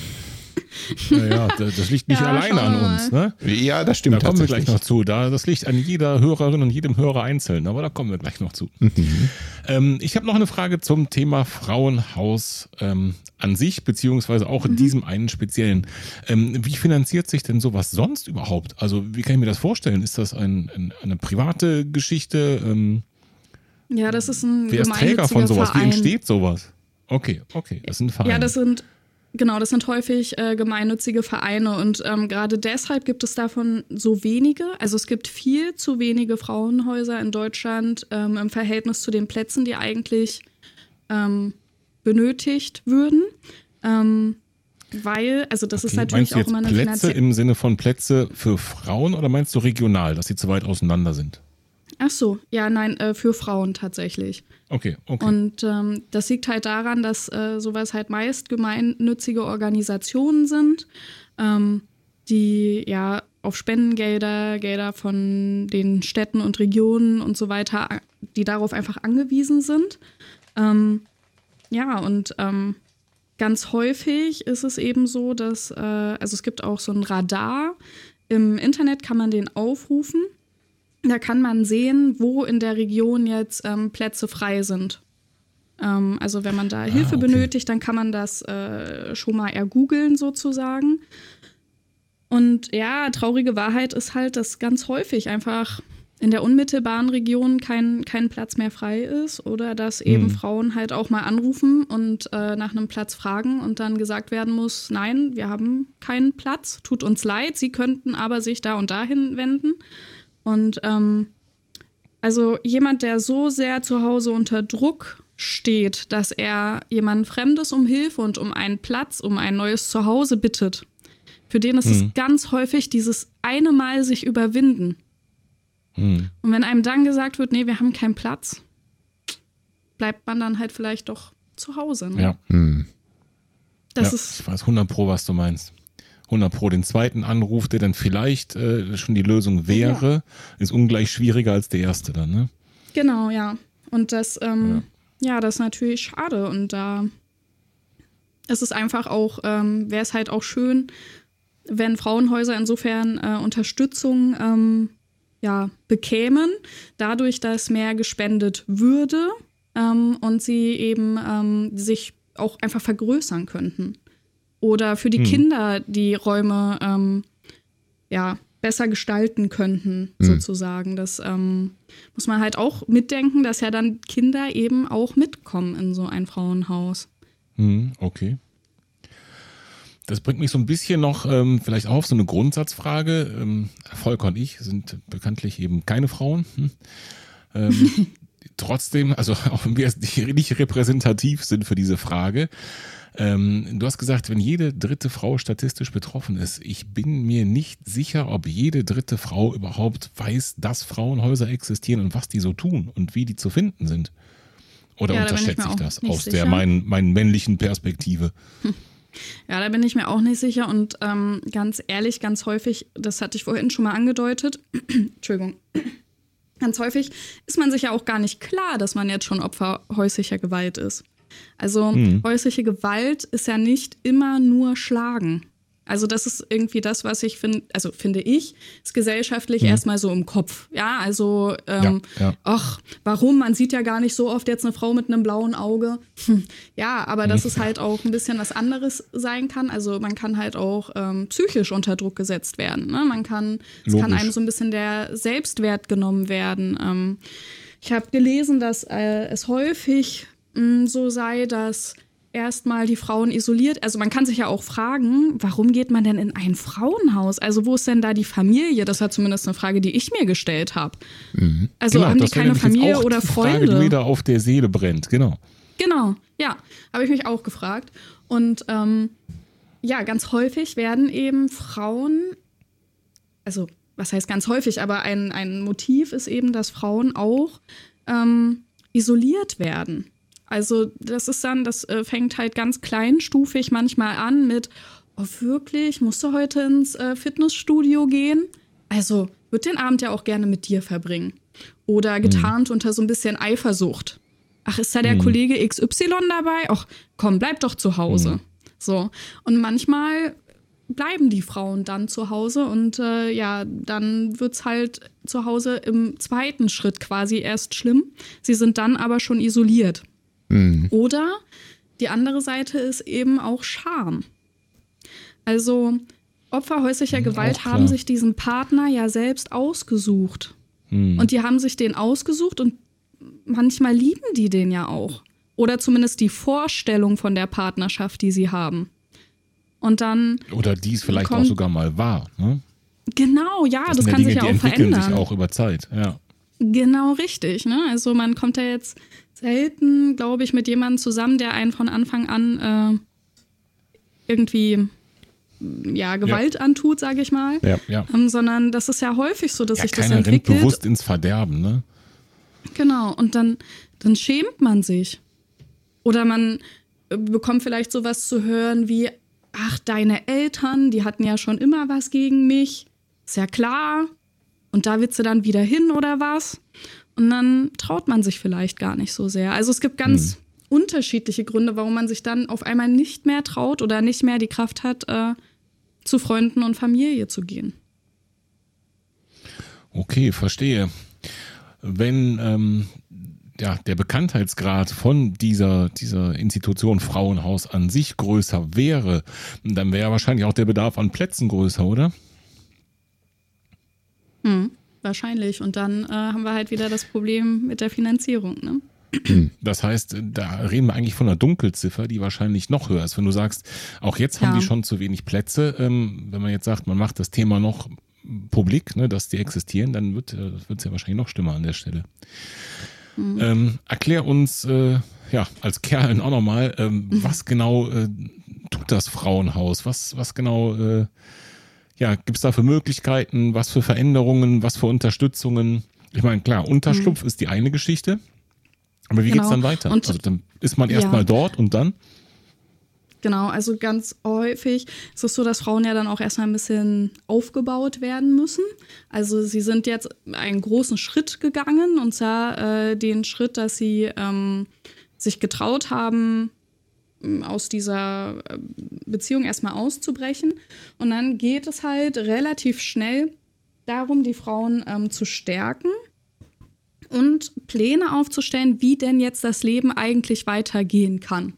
Naja, das das liegt nicht Ja, alleine an uns. Ne? Ja, das Da stimmt kommen wir gleich noch zu. Da, das liegt an jeder Hörerin und jedem Hörer einzeln, aber da kommen wir gleich noch zu. Mhm. Ähm, ich habe noch eine Frage zum Thema Frauenhaus ähm, an sich, beziehungsweise auch in diesem einen speziellen. Ähm, wie finanziert sich denn sowas sonst überhaupt? Also, wie kann ich mir das vorstellen? Ist das ein, ein, eine private Geschichte? Ja, das ist ein wer ist Träger von sowas? Wie Verein. entsteht sowas? Okay, okay, das ist ein Verein. Ja, das sind genau, das sind häufig äh, gemeinnützige Vereine und ähm, gerade deshalb gibt es davon so wenige. Also es gibt viel zu wenige Frauenhäuser in Deutschland ähm, im Verhältnis zu den Plätzen, die eigentlich ähm, benötigt würden. Ähm, weil, also das ist Okay, natürlich meinst du auch immer eine Plätze finanzielle. im Sinne von Plätze für Frauen oder meinst du regional, dass sie zu weit auseinander sind? Ach so, ja, nein, äh, für Frauen tatsächlich. Okay, okay. Und ähm, das liegt halt daran, dass äh, sowas halt meist gemeinnützige Organisationen sind, ähm, die ja auf Spendengelder, Gelder von den Städten und Regionen und so weiter, die darauf einfach angewiesen sind. Ähm, ja, und ähm, ganz häufig ist es eben so, dass, äh, also es gibt auch so ein Radar. Im Internet kann man den aufrufen. Da kann man sehen, wo in der Region jetzt ähm, Plätze frei sind. Ähm, also wenn man da Hilfe okay. benötigt, dann kann man das äh, schon mal ergoogeln sozusagen. Und ja, traurige Wahrheit ist halt, dass ganz häufig einfach in der unmittelbaren Region kein, kein Platz mehr frei ist oder dass eben Mhm. Frauen halt auch mal anrufen und äh, nach einem Platz fragen und dann gesagt werden muss, nein, wir haben keinen Platz, tut uns leid, sie könnten aber sich da und dahin wenden. Und ähm, also jemand, der so sehr zu Hause unter Druck steht, dass er jemanden Fremdes um Hilfe und um einen Platz, um ein neues Zuhause bittet, für den ist Mhm. es ganz häufig dieses eine Mal sich überwinden. Hm. Und wenn einem dann gesagt wird, nee, wir haben keinen Platz, bleibt man dann halt vielleicht doch zu Hause. Ne? Ja, Hm. Das ja ist ich weiß 100 Pro, was du meinst. 100 Pro den zweiten Anruf, der dann vielleicht äh, schon die Lösung wäre, ist ungleich schwieriger als der erste dann, ne? Genau, ja. Und das, ähm, ja. das ist natürlich schade. Und da ist es einfach auch, ähm, wäre es halt auch schön, wenn Frauenhäuser insofern äh, Unterstützung ähm, ja, bekämen, dadurch, dass mehr gespendet würde ähm, und sie eben ähm, sich auch einfach vergrößern könnten. Oder für die Hm. Kinder die Räume ähm, ja, besser gestalten könnten, sozusagen. Das ähm, muss man halt auch mitdenken, dass ja dann Kinder eben auch mitkommen in so ein Frauenhaus. Hm, okay. Das bringt mich so ein bisschen noch ähm, vielleicht auch auf so eine Grundsatzfrage. Ähm, Volker und ich sind bekanntlich eben keine Frauen. Hm. Ähm, trotzdem, also auch wenn wir nicht repräsentativ sind für diese Frage. Ähm, du hast gesagt, wenn jede dritte Frau statistisch betroffen ist, ich bin mir nicht sicher, ob jede dritte Frau überhaupt weiß, dass Frauenhäuser existieren und was die so tun und wie die zu finden sind. Oder Ja, da ich unterschätze mir ich auch das aus sicher. der meinen, meinen männlichen Perspektive? Ja, da bin ich mir auch nicht sicher und ähm, ganz ehrlich, ganz häufig, das hatte ich vorhin schon mal angedeutet, Entschuldigung, ganz häufig ist man sich ja auch gar nicht klar, dass man jetzt schon Opfer häuslicher Gewalt ist. Also häusliche Gewalt ist ja nicht immer nur Schlagen. Also das ist irgendwie das, was ich finde, also finde ich, ist gesellschaftlich erstmal so im Kopf. Ja, also ähm, Ja, ja. ach, warum? Man sieht ja gar nicht so oft jetzt eine Frau mit einem blauen Auge. Hm. Ja, aber dass es halt auch ein bisschen was anderes sein kann. Also man kann halt auch ähm, psychisch unter Druck gesetzt werden. Ne? Man kann, es kann Logisch. einem so ein bisschen der Selbstwert genommen werden. Ähm, ich habe gelesen, dass äh, es häufig mh, so sei, dass erstmal die Frauen isoliert. Also man kann sich ja auch fragen, warum geht man denn in ein Frauenhaus? Also wo ist denn da die Familie? Das war zumindest eine Frage, die ich mir gestellt habe. Also haben die Genau, das wäre keine Familie oder die Frage, Freunde? die mir da auf der Seele brennt, genau. Genau, ja, habe ich mich auch gefragt. Und ähm, ja, ganz häufig werden eben Frauen, also was heißt ganz häufig, aber ein, ein Motiv ist eben, dass Frauen auch ähm, isoliert werden. Also das ist dann, das äh, fängt halt ganz kleinstufig manchmal an mit, oh wirklich, musst du heute ins äh, Fitnessstudio gehen? Also wird den Abend ja auch gerne mit dir verbringen. Oder getarnt unter so ein bisschen Eifersucht. ach, ist da der Kollege XY dabei? Ach, komm, bleib doch zu Hause. So. Und manchmal bleiben die Frauen dann zu Hause und äh, ja, dann wird's halt zu Hause im zweiten Schritt quasi erst schlimm. Sie sind dann aber schon isoliert. Oder die andere Seite ist eben auch Scham. Also Opfer häuslicher Gewalt auch klar. haben sich diesen Partner ja selbst ausgesucht. Und die haben sich den ausgesucht und manchmal lieben die den ja auch. Oder zumindest die Vorstellung von der Partnerschaft, die sie haben. Und dann, Oder die es vielleicht Kommt- auch sogar mal war. Ne? genau, ja, das, ja kann Dinge, sich ja die auch entwickeln verändern. sich auch über Zeit. Ja. Genau richtig. Ne? Also man kommt ja jetzt selten, glaube ich, mit jemandem zusammen, der einen von Anfang an äh, irgendwie ja, Gewalt antut, sage ich mal. Ja. ja. Ähm, sondern das ist ja häufig so, dass ja sich das keiner rennt entwickelt. bewusst ins Verderben. Ne? Genau, und dann, dann schämt man sich. Oder man äh, bekommt vielleicht sowas zu hören wie, ach, deine Eltern, die hatten ja schon immer was gegen mich. Ist ja klar. Und da willst du dann wieder hin oder was? Und dann traut man sich vielleicht gar nicht so sehr. Also es gibt ganz unterschiedliche Gründe, warum man sich dann auf einmal nicht mehr traut oder nicht mehr die Kraft hat, äh, zu Freunden und Familie zu gehen. Okay, verstehe. Wenn ähm, ja, der Bekanntheitsgrad von dieser, dieser Institution Frauenhaus an sich größer wäre, dann wäre wahrscheinlich auch der Bedarf an Plätzen größer, oder? Wahrscheinlich. Und dann äh, haben wir halt wieder das Problem mit der Finanzierung. Ne? Das heißt, da reden wir eigentlich von einer Dunkelziffer, die wahrscheinlich noch höher ist. Wenn du sagst, auch jetzt haben Ja. die schon zu wenig Plätze, ähm, wenn man jetzt sagt, man macht das Thema noch publik, ne, dass die existieren, dann wird es ja wahrscheinlich noch schlimmer an der Stelle. Ähm, erklär uns, äh, ja, als Kerlen auch nochmal, ähm, was genau äh, tut das Frauenhaus? Was, was genau, äh, ja, gibt es da für Möglichkeiten? Was für Veränderungen? Was für Unterstützungen? Ich meine, klar, Unterschlupf ist die eine Geschichte. Aber wie Genau. geht's dann weiter? Und- also dann ist man erstmal Ja. dort und dann? Genau, also ganz häufig ist es so, dass Frauen ja dann auch erstmal ein bisschen aufgebaut werden müssen. Also sie sind jetzt einen großen Schritt gegangen und zwar äh, den Schritt, dass sie ähm, sich getraut haben, aus dieser äh, Beziehung erstmal auszubrechen. Und dann geht es halt relativ schnell darum, die Frauen ähm, zu stärken und Pläne aufzustellen, wie denn jetzt das Leben eigentlich weitergehen kann.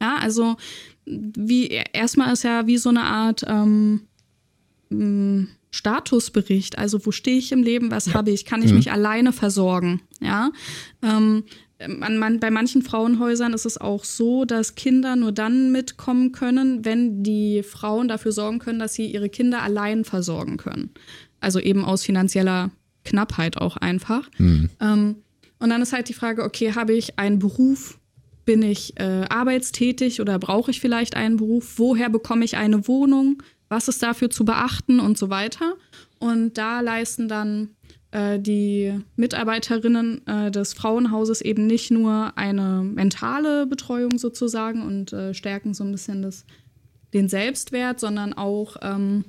Ja, also wie erstmal ist ja wie so eine Art ähm, Statusbericht. Also wo stehe ich im Leben, was habe ich, kann ich mich alleine versorgen? Ja. Ähm, man, man, bei manchen Frauenhäusern ist es auch so, dass Kinder nur dann mitkommen können, wenn die Frauen dafür sorgen können, dass sie ihre Kinder allein versorgen können. Also eben aus finanzieller Knappheit auch einfach. Ähm, und dann ist halt die Frage, okay, habe ich einen Beruf? Bin ich äh, arbeitstätig oder brauche ich vielleicht einen Beruf? Woher bekomme ich eine Wohnung? Was ist dafür zu beachten und so weiter? Und da leisten dann die Mitarbeiterinnen äh, des Frauenhauses eben nicht nur eine mentale Betreuung sozusagen und äh, stärken so ein bisschen das, den Selbstwert, sondern auch ähm,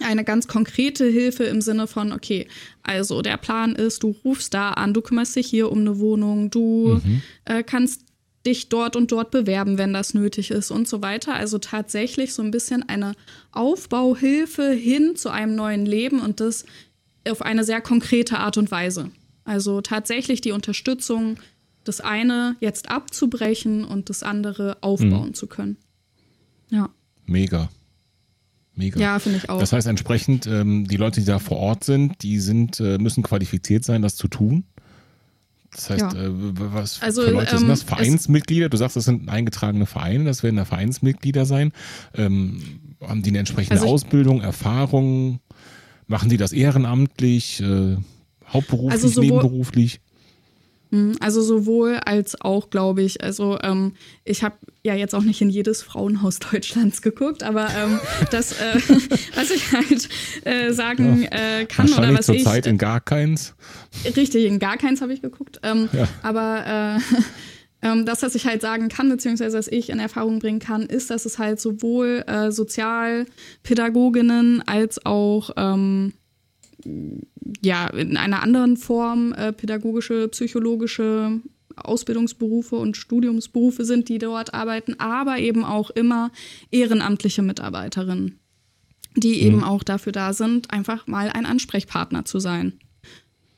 eine ganz konkrete Hilfe im Sinne von, okay, also der Plan ist, du rufst da an, du kümmerst dich hier um eine Wohnung, du äh, kannst dich dort und dort bewerben, wenn das nötig ist und so weiter. Also tatsächlich so ein bisschen eine Aufbauhilfe hin zu einem neuen Leben und das auf eine sehr konkrete Art und Weise. Also tatsächlich die Unterstützung, das eine jetzt abzubrechen und das andere aufbauen zu können. Ja, Mega. Mega. ja finde ich auch. Das heißt entsprechend, ähm, die Leute, die da vor Ort sind, die sind, äh, müssen qualifiziert sein, das zu tun. Das heißt, Ja. äh, was Also, für Leute sind ähm, das? es- Vereinsmitglieder? Du sagst, das sind eingetragene Vereine, das werden da Vereinsmitglieder sein. Ähm, haben die eine entsprechende Also Ausbildung, Erfahrung? Machen die das ehrenamtlich, äh, hauptberuflich, Also sowohl- nebenberuflich? Mhm, Also sowohl als auch, glaube ich. Also ähm, ich habe ja jetzt auch nicht in jedes Frauenhaus Deutschlands geguckt, aber ähm, das, äh, was ich halt äh, sagen äh, kann oder was ich zurzeit in gar keins. richtig in gar keins habe ich geguckt. Ähm, Ja. Aber äh, ähm, das, was ich halt sagen kann, beziehungsweise was ich in Erfahrung bringen kann, ist, dass es halt sowohl äh, Sozialpädagoginnen als auch ähm, ja, in einer anderen Form äh, pädagogische, psychologische Ausbildungsberufe und Studiumsberufe sind, die dort arbeiten, aber eben auch immer ehrenamtliche Mitarbeiterinnen, die eben auch dafür da sind, einfach mal ein Ansprechpartner zu sein.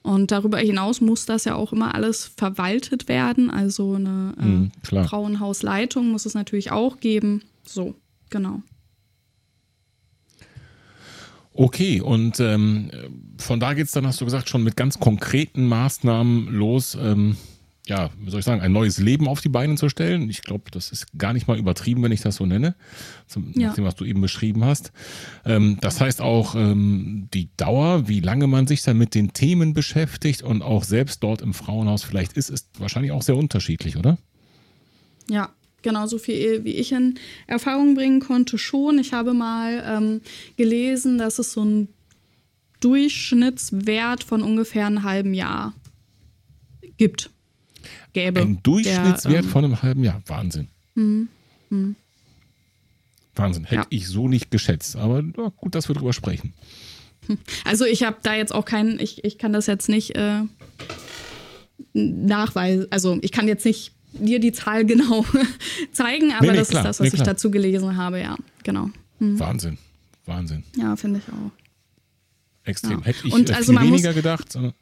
Und darüber hinaus muss das ja auch immer alles verwaltet werden. Also eine äh, Mhm. Frauenhausleitung muss es natürlich auch geben. So, genau. Okay, und ähm, von da geht's dann, hast du gesagt, schon mit ganz konkreten Maßnahmen los, ähm, ja, wie soll ich sagen, ein neues Leben auf die Beine zu stellen. Ich glaube, das ist gar nicht mal übertrieben, wenn ich das so nenne, zum, Ja. nach dem, was du eben beschrieben hast. Ähm, das heißt auch ähm, die Dauer, wie lange man sich dann mit den Themen beschäftigt und auch selbst dort im Frauenhaus vielleicht ist, ist wahrscheinlich auch sehr unterschiedlich, oder? Ja, genauso viel wie ich in Erfahrung bringen konnte schon. Ich habe mal ähm, gelesen, dass es so einen Durchschnittswert von ungefähr einem halben Jahr gibt. Gäbe. Ein Durchschnittswert der, ähm, von einem halben Jahr. Wahnsinn. Wahnsinn. Hätte Ja. ich so nicht geschätzt. Aber gut, dass wir drüber sprechen. Also ich habe da jetzt auch keinen, ich, ich kann das jetzt nicht äh, nachweisen, also ich kann jetzt nicht dir die Zahl genau zeigen, aber Nee, nee, das klar, ist das, was nee, ich dazu gelesen habe, ja, genau. Wahnsinn. Wahnsinn. Ja, finde ich auch. Extrem. Ja. Hätte ich Und äh, also viel man muss- weniger gedacht. sondern-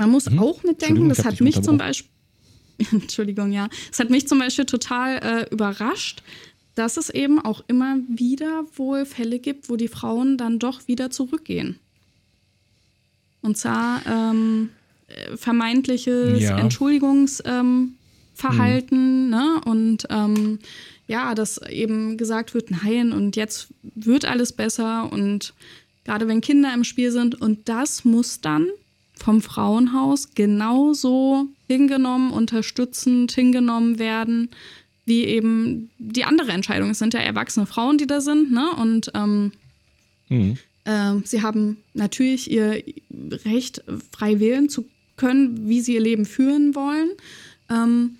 Man muss auch Entschuldigung, mitdenken, das hat mich zum. Beispiel, Entschuldigung, ja, das hat mich zum Beispiel total äh, überrascht, dass es eben auch immer wieder wohl Fälle gibt, wo die Frauen dann doch wieder zurückgehen. Und zwar ähm, äh, vermeintliches Ja. Entschuldigungsverhalten, ähm, Verhalten, ne? Und ähm, ja, dass eben gesagt wird, nein, und jetzt wird alles besser und gerade wenn Kinder im Spiel sind und das muss dann vom Frauenhaus genauso hingenommen, unterstützend hingenommen werden, wie eben die andere Entscheidung. Es sind ja erwachsene Frauen, die da sind, ne? Und ähm, Mhm. ähm, sie haben natürlich ihr Recht, frei wählen zu können, wie sie ihr Leben führen wollen. Ähm,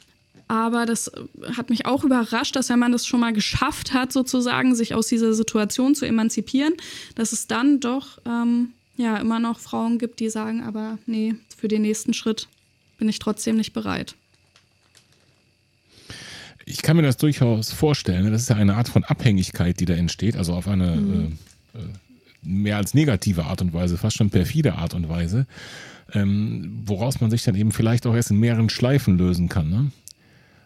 aber das hat mich auch überrascht, dass wenn man das schon mal geschafft hat, sozusagen, sich aus dieser Situation zu emanzipieren, dass es dann doch ähm, ja immer noch Frauen gibt, die sagen, aber nee, für den nächsten Schritt bin ich trotzdem nicht bereit. Ich kann mir das durchaus vorstellen. ne? Das ist ja eine Art von Abhängigkeit, die da entsteht, also auf eine Mhm. äh, äh, mehr als negative Art und Weise, fast schon perfide Art und Weise, ähm, woraus man sich dann eben vielleicht auch erst in mehreren Schleifen lösen kann. Ne?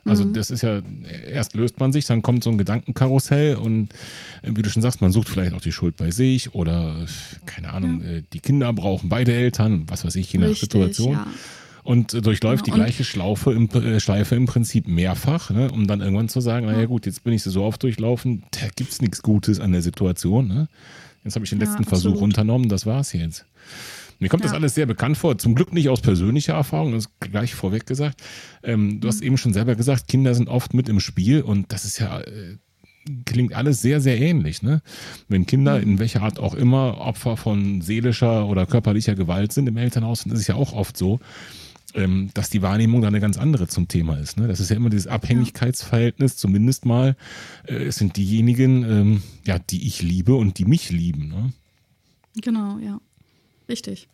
Also das ist ja, erst löst man sich, dann kommt so ein Gedankenkarussell und äh, wie du schon sagst, man sucht vielleicht auch die Schuld bei sich oder äh, keine Ahnung, äh, die Kinder brauchen beide Eltern, was weiß ich, je nach Richtig, Situation. ja. Und durchläuft Genau, die gleiche Schlaufe im, äh, Schleife im Prinzip mehrfach, ne, um dann irgendwann zu sagen, naja gut, jetzt bin ich so oft durchlaufen, da gibt's nichts Gutes an der Situation. Ne? Jetzt habe ich den Ja, letzten Versuch absolut. unternommen, das war's jetzt. Mir kommt das Ja. alles sehr bekannt vor. Zum Glück nicht aus persönlicher Erfahrung, das ist gleich vorweg gesagt. Ähm, du hast Mhm. eben schon selber gesagt, Kinder sind oft mit im Spiel und das ist ja, äh, klingt alles sehr, sehr ähnlich. Ne? Wenn Kinder Mhm. in welcher Art auch immer Opfer von seelischer oder körperlicher Gewalt sind im Elternhaus, dann ist es ja auch oft so, ähm, dass die Wahrnehmung da eine ganz andere zum Thema ist. Ne? Das ist ja immer dieses Abhängigkeitsverhältnis, zumindest mal. Äh, es sind diejenigen, ähm, ja, die ich liebe und die mich lieben. Ne? Genau, ja. Richtig.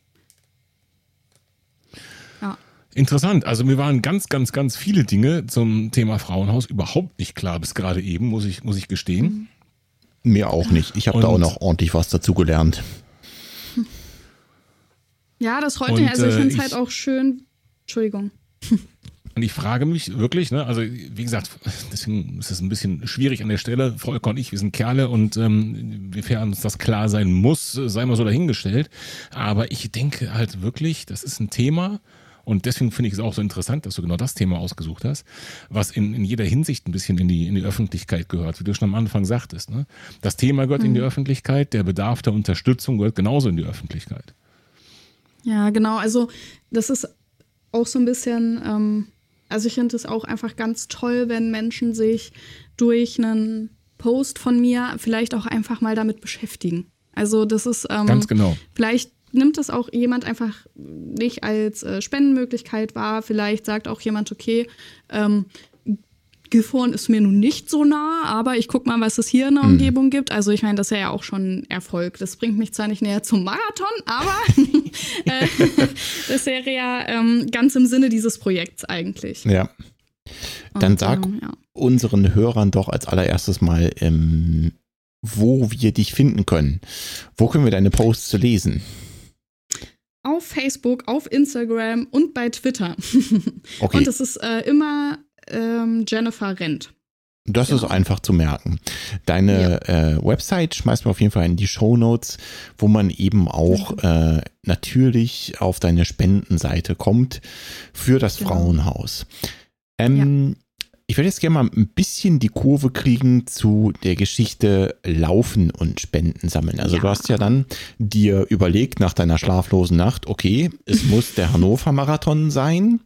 Ja. Interessant. Also mir waren ganz, ganz, ganz viele Dinge zum Thema Frauenhaus überhaupt nicht klar bis gerade eben, muss ich, muss ich gestehen. Mir auch nicht. Ich habe da auch noch ordentlich was dazu gelernt. Ja, das freut mich. Also ich finde es halt auch schön. Entschuldigung. Und ich frage mich wirklich, ne, also wie gesagt, deswegen ist es ein bisschen schwierig an der Stelle. Volker und ich, wir sind Kerle und ähm, wiefern uns das klar sein muss, sei mal so dahingestellt. Aber ich denke halt wirklich, das ist ein Thema. Und deswegen finde ich es auch so interessant, dass du genau das Thema ausgesucht hast, was in, in jeder Hinsicht ein bisschen in die, in die Öffentlichkeit gehört, wie du schon am Anfang sagtest. Ne? Das Thema gehört in die Öffentlichkeit, der Bedarf der Unterstützung gehört genauso in die Öffentlichkeit. Ja, genau. Also das ist auch so ein bisschen, ähm, also ich finde es auch einfach ganz toll, wenn Menschen sich durch einen Post von mir vielleicht auch einfach mal damit beschäftigen. Also das ist ähm, Ganz genau. Vielleicht nimmt es auch jemand einfach nicht als äh, Spendenmöglichkeit wahr. Vielleicht sagt auch jemand, okay, ähm, Gifhorn ist mir nun nicht so nah, aber ich guck mal, was es hier in der Umgebung gibt. Also ich meine, das ist ja auch schon ein Erfolg. Das bringt mich zwar nicht näher zum Marathon, aber äh, das wäre ja ähm, ganz im Sinne dieses Projekts eigentlich. Ja. Dann Und, sag ähm, ja. unseren Hörern doch als allererstes mal, ähm, wo wir dich finden können. Wo können wir deine Posts lesen? Auf Facebook, auf Instagram und bei Twitter. Okay, Und es ist äh, immer ähm, Jennifer Rent. das ist genau. einfach zu merken. Deine äh, Website schmeißt mir auf jeden Fall in die Show Notes, wo man eben auch äh, natürlich auf deine Spendenseite kommt für das Genau. Frauenhaus. Ähm, Ich würde jetzt gerne mal ein bisschen die Kurve kriegen zu der Geschichte Laufen und Spenden sammeln. Also Ja. du hast ja dann dir überlegt nach deiner schlaflosen Nacht, okay, es muss der Hannover Marathon sein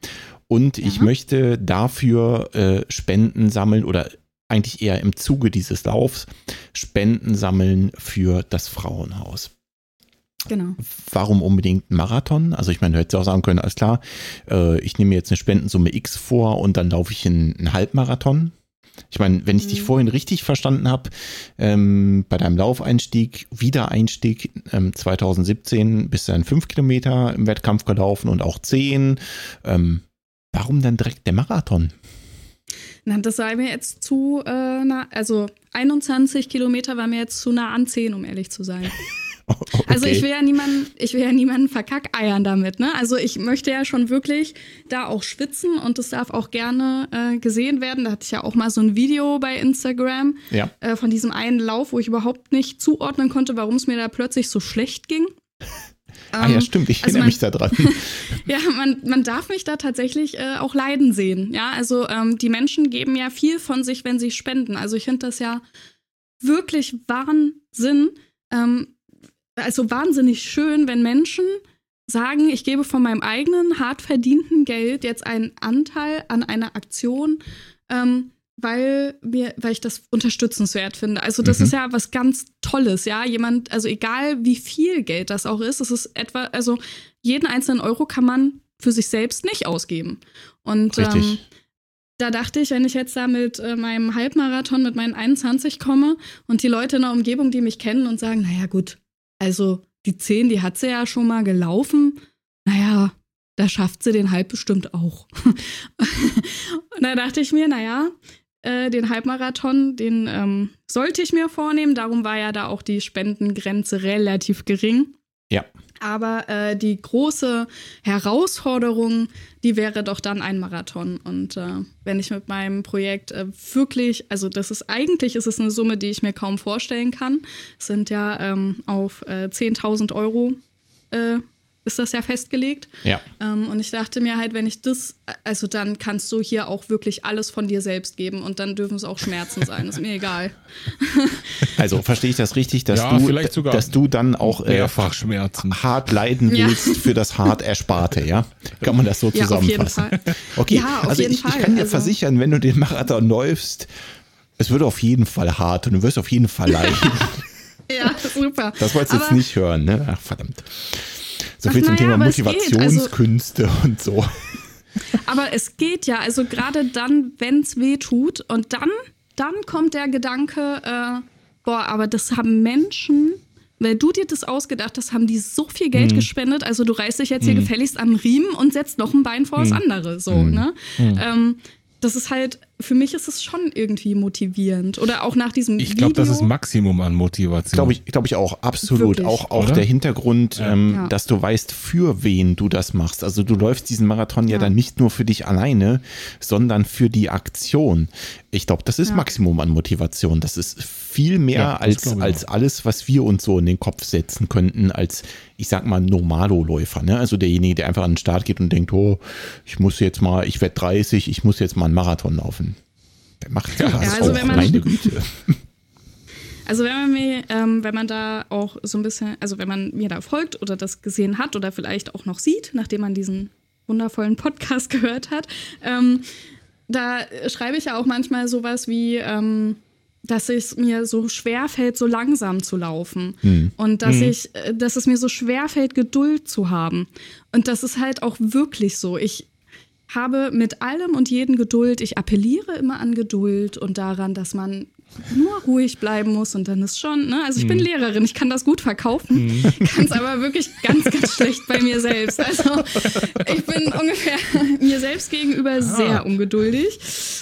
und ich möchte dafür äh, Spenden sammeln oder eigentlich eher im Zuge dieses Laufs Spenden sammeln für das Frauenhaus. Genau. Warum unbedingt ein Marathon? Also ich meine, du hättest auch sagen können, alles klar, äh, ich nehme jetzt eine Spendensumme X vor und dann laufe ich in einen Halbmarathon. Ich meine, wenn ich dich Mhm. vorhin richtig verstanden habe, ähm, bei deinem Laufeinstieg, Wiedereinstieg ähm, 2017 bist du dann fünf Kilometer im Wettkampf gelaufen und auch zehn. Ähm, warum dann direkt der Marathon? Na, das sei mir jetzt zu äh, nah, also 21 Kilometer war mir jetzt zu nah an 10, um ehrlich zu sein. Also ich will ja niemanden, ich will ja niemanden verkackeiern damit, ne? Also ich möchte ja schon wirklich da auch schwitzen und das darf auch gerne äh, gesehen werden. Da hatte ich ja auch mal so ein Video bei Instagram Ja. äh, von diesem einen Lauf, wo ich überhaupt nicht zuordnen konnte, warum es mir da plötzlich so schlecht ging. Ah ja, stimmt, ich also erinnere man- mich da dran. ja, man, man darf mich da tatsächlich äh, auch leiden sehen. Ja, also ähm, die Menschen geben ja viel von sich, wenn sie spenden. Also ich finde das ja wirklich Wahnsinn. Ähm, also wahnsinnig schön, wenn Menschen sagen, ich gebe von meinem eigenen hart verdienten Geld jetzt einen Anteil an einer Aktion, ähm, weil mir, weil ich das unterstützenswert finde. Also das Mhm. ist ja was ganz Tolles, ja. Jemand, also egal wie viel Geld das auch ist, es ist etwa, also jeden einzelnen Euro kann man für sich selbst nicht ausgeben. Und ähm, da dachte ich, wenn ich jetzt da mit äh, meinem Halbmarathon mit meinen 21 komme und die Leute in der Umgebung, die mich kennen und sagen, naja gut, also die 10, die hat sie ja schon mal gelaufen, naja, da schafft sie den Halb bestimmt auch. und da dachte ich mir, naja, äh, den Halbmarathon, den ähm, sollte ich mir vornehmen. Darum war ja da auch die Spendengrenze relativ gering. Ja. Aber äh, die große Herausforderung, die wäre doch dann ein Marathon. Und äh, wenn ich mit meinem Projekt äh, wirklich, also das ist eigentlich ist es eine Summe, die ich mir kaum vorstellen kann. Es sind ja ähm, auf äh, 10.000 Euro äh, ist das ja festgelegt. Ja. Ähm, und ich dachte mir halt, wenn ich das, also dann kannst du hier auch wirklich alles von dir selbst geben und dann dürfen es auch Schmerzen sein. Ist mir egal. Also verstehe ich das richtig, dass Ja, du, vielleicht sogar dass du dann auch äh, hart leiden Ja. willst für das hart Ersparte, ja? Kann man das so Ja, auf jeden zusammenfassen? Fall. Okay, Ja, auf also jeden ich, ich kann dir Also- versichern, wenn du den Marathon läufst, es wird auf jeden Fall hart und du wirst auf jeden Fall leiden. Ja, super. Das wolltest du jetzt nicht hören, ne? Ach, verdammt. So Ach, viel zum naja, Thema geht. Also- Motivationskünste und so. Aber es geht ja, also gerade dann, wenn es weh tut und dann, dann kommt der Gedanke, äh, boah, aber das haben Menschen, weil du dir das ausgedacht hast, haben die so viel Geld Mhm. gespendet, also du reißt dich jetzt hier gefälligst am Riemen und setzt noch ein Bein vor das Mhm. andere, so, ne? Ähm, das ist halt, für mich ist es schon irgendwie motivierend. Oder auch nach diesem Ich glaube, das ist Maximum an Motivation. Glaube ich, glaube ich auch, absolut. Wirklich. Auch, auch Oder? der Hintergrund, ähm, Ja. dass du weißt, für wen du das machst. Also du läufst diesen Marathon ja, Ja. dann nicht nur für dich alleine, sondern für die Aktion. Ich glaube, das ist Ja. Maximum an Motivation. Das ist viel mehr Ja, als, als alles, was wir uns so in den Kopf setzen könnten, als, ich sag mal, Normalo-Läufer. Ne? Also derjenige, der einfach an den Start geht und denkt, oh, ich muss jetzt mal, ich werde 30, ich muss jetzt mal einen Marathon laufen. Wer macht Ja, also auch? wenn man- Meine Güte. Also wenn man mir, ähm, wenn man da auch so ein bisschen, also wenn man mir da folgt oder das gesehen hat oder vielleicht auch noch sieht, nachdem man diesen wundervollen Podcast gehört hat, ähm, da schreibe ich ja auch manchmal sowas wie, ähm, dass es mir so schwer fällt, so langsam zu laufen. Und dass ich, äh, dass es mir so schwer fällt, Geduld zu haben. Und das ist halt auch wirklich so. Ich, habe mit allem und jeden Geduld. Ich appelliere immer an Geduld und daran, dass man nur ruhig bleiben muss und dann ist schon, ne? Also ich bin Lehrerin, ich kann das gut verkaufen, kann es aber wirklich ganz, ganz schlecht bei mir selbst. Also ich bin ungefähr mir selbst gegenüber sehr ungeduldig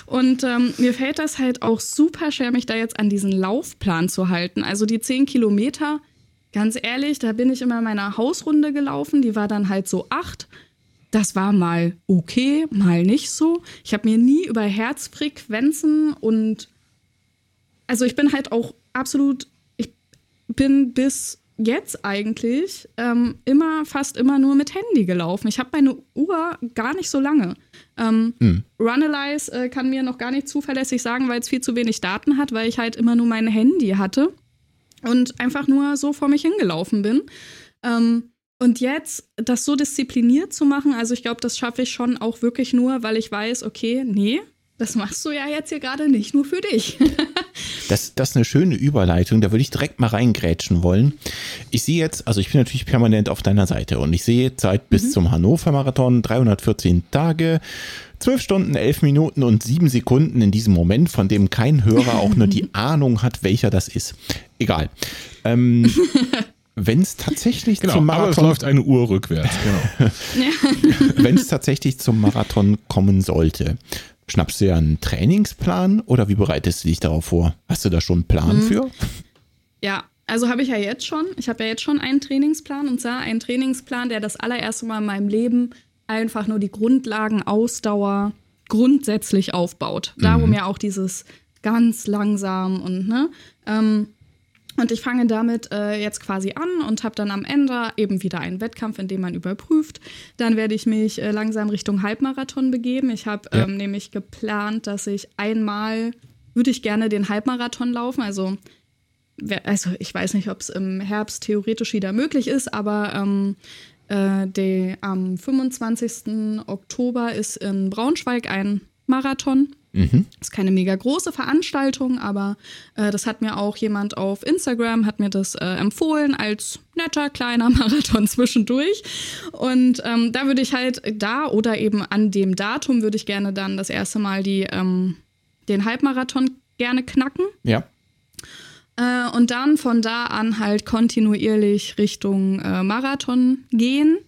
und ähm, mir fällt das halt auch super schwer, mich da jetzt an diesen Laufplan zu halten. Also die 10 Kilometer, ganz ehrlich, da bin ich immer meiner Hausrunde gelaufen, die war dann halt so acht. Das war mal okay, mal nicht so. Ich habe mir nie über Herzfrequenzen und also ich bin halt auch absolut, ich bin bis jetzt eigentlich ähm, immer, fast immer nur mit Handy gelaufen. Ich habe meine Uhr gar nicht so lange. Ähm, Hm. Runalyze äh, kann mir noch gar nicht zuverlässig sagen, weil es viel zu wenig Daten hat, weil ich halt immer nur mein Handy hatte und einfach nur so vor mich hingelaufen bin. Ähm, und jetzt das so diszipliniert zu machen, also ich glaube, das schaffe ich schon auch wirklich nur, weil ich weiß, okay, nee, das machst du ja jetzt hier gerade nicht nur für dich. Das, das ist eine schöne Überleitung, da würde ich direkt mal reingrätschen wollen. Ich sehe jetzt, also ich bin natürlich permanent auf deiner Seite und ich sehe Zeit bis zum Hannover-Marathon 314 Tage, 12 Stunden, 11 Minuten und 7 Sekunden in diesem Moment, von dem kein Hörer auch nur die Ahnung hat, welcher das ist. Egal. Ähm, Wenn es tatsächlich Genau, zum aber es Marathon läuft eine Uhr rückwärts. Genau. wenn es tatsächlich zum Marathon kommen sollte, schnappst du ja einen Trainingsplan oder wie bereitest du dich darauf vor? Hast du da schon einen Plan für? Ja, also habe ich ja jetzt schon. Ich habe ja jetzt schon einen Trainingsplan und zwar einen Trainingsplan, der das allererste Mal in meinem Leben einfach nur die Grundlagen Ausdauer grundsätzlich aufbaut. Darum ja auch dieses ganz langsam und ne. Ähm, und ich fange damit äh, jetzt quasi an und habe dann am Ende eben wieder einen Wettkampf, in dem man überprüft. Dann werde ich mich äh, langsam Richtung Halbmarathon begeben. Ich habe Ja. ähm, nämlich geplant, dass ich einmal würde ich gerne den Halbmarathon laufen. Also, wer- also ich weiß nicht, ob es im Herbst theoretisch wieder möglich ist, aber ähm, äh, der, am 25. Oktober ist in Braunschweig ein Marathon. Mhm. Ist keine mega große Veranstaltung, aber äh, das hat mir auch jemand auf Instagram, hat mir das äh, empfohlen als netter kleiner Marathon zwischendurch. Und ähm, da würde ich halt da oder eben an dem Datum würde ich gerne dann das erste Mal die, ähm, den Halbmarathon gerne knacken. Ja. Äh, und dann von da an halt kontinuierlich Richtung äh, Marathon gehen.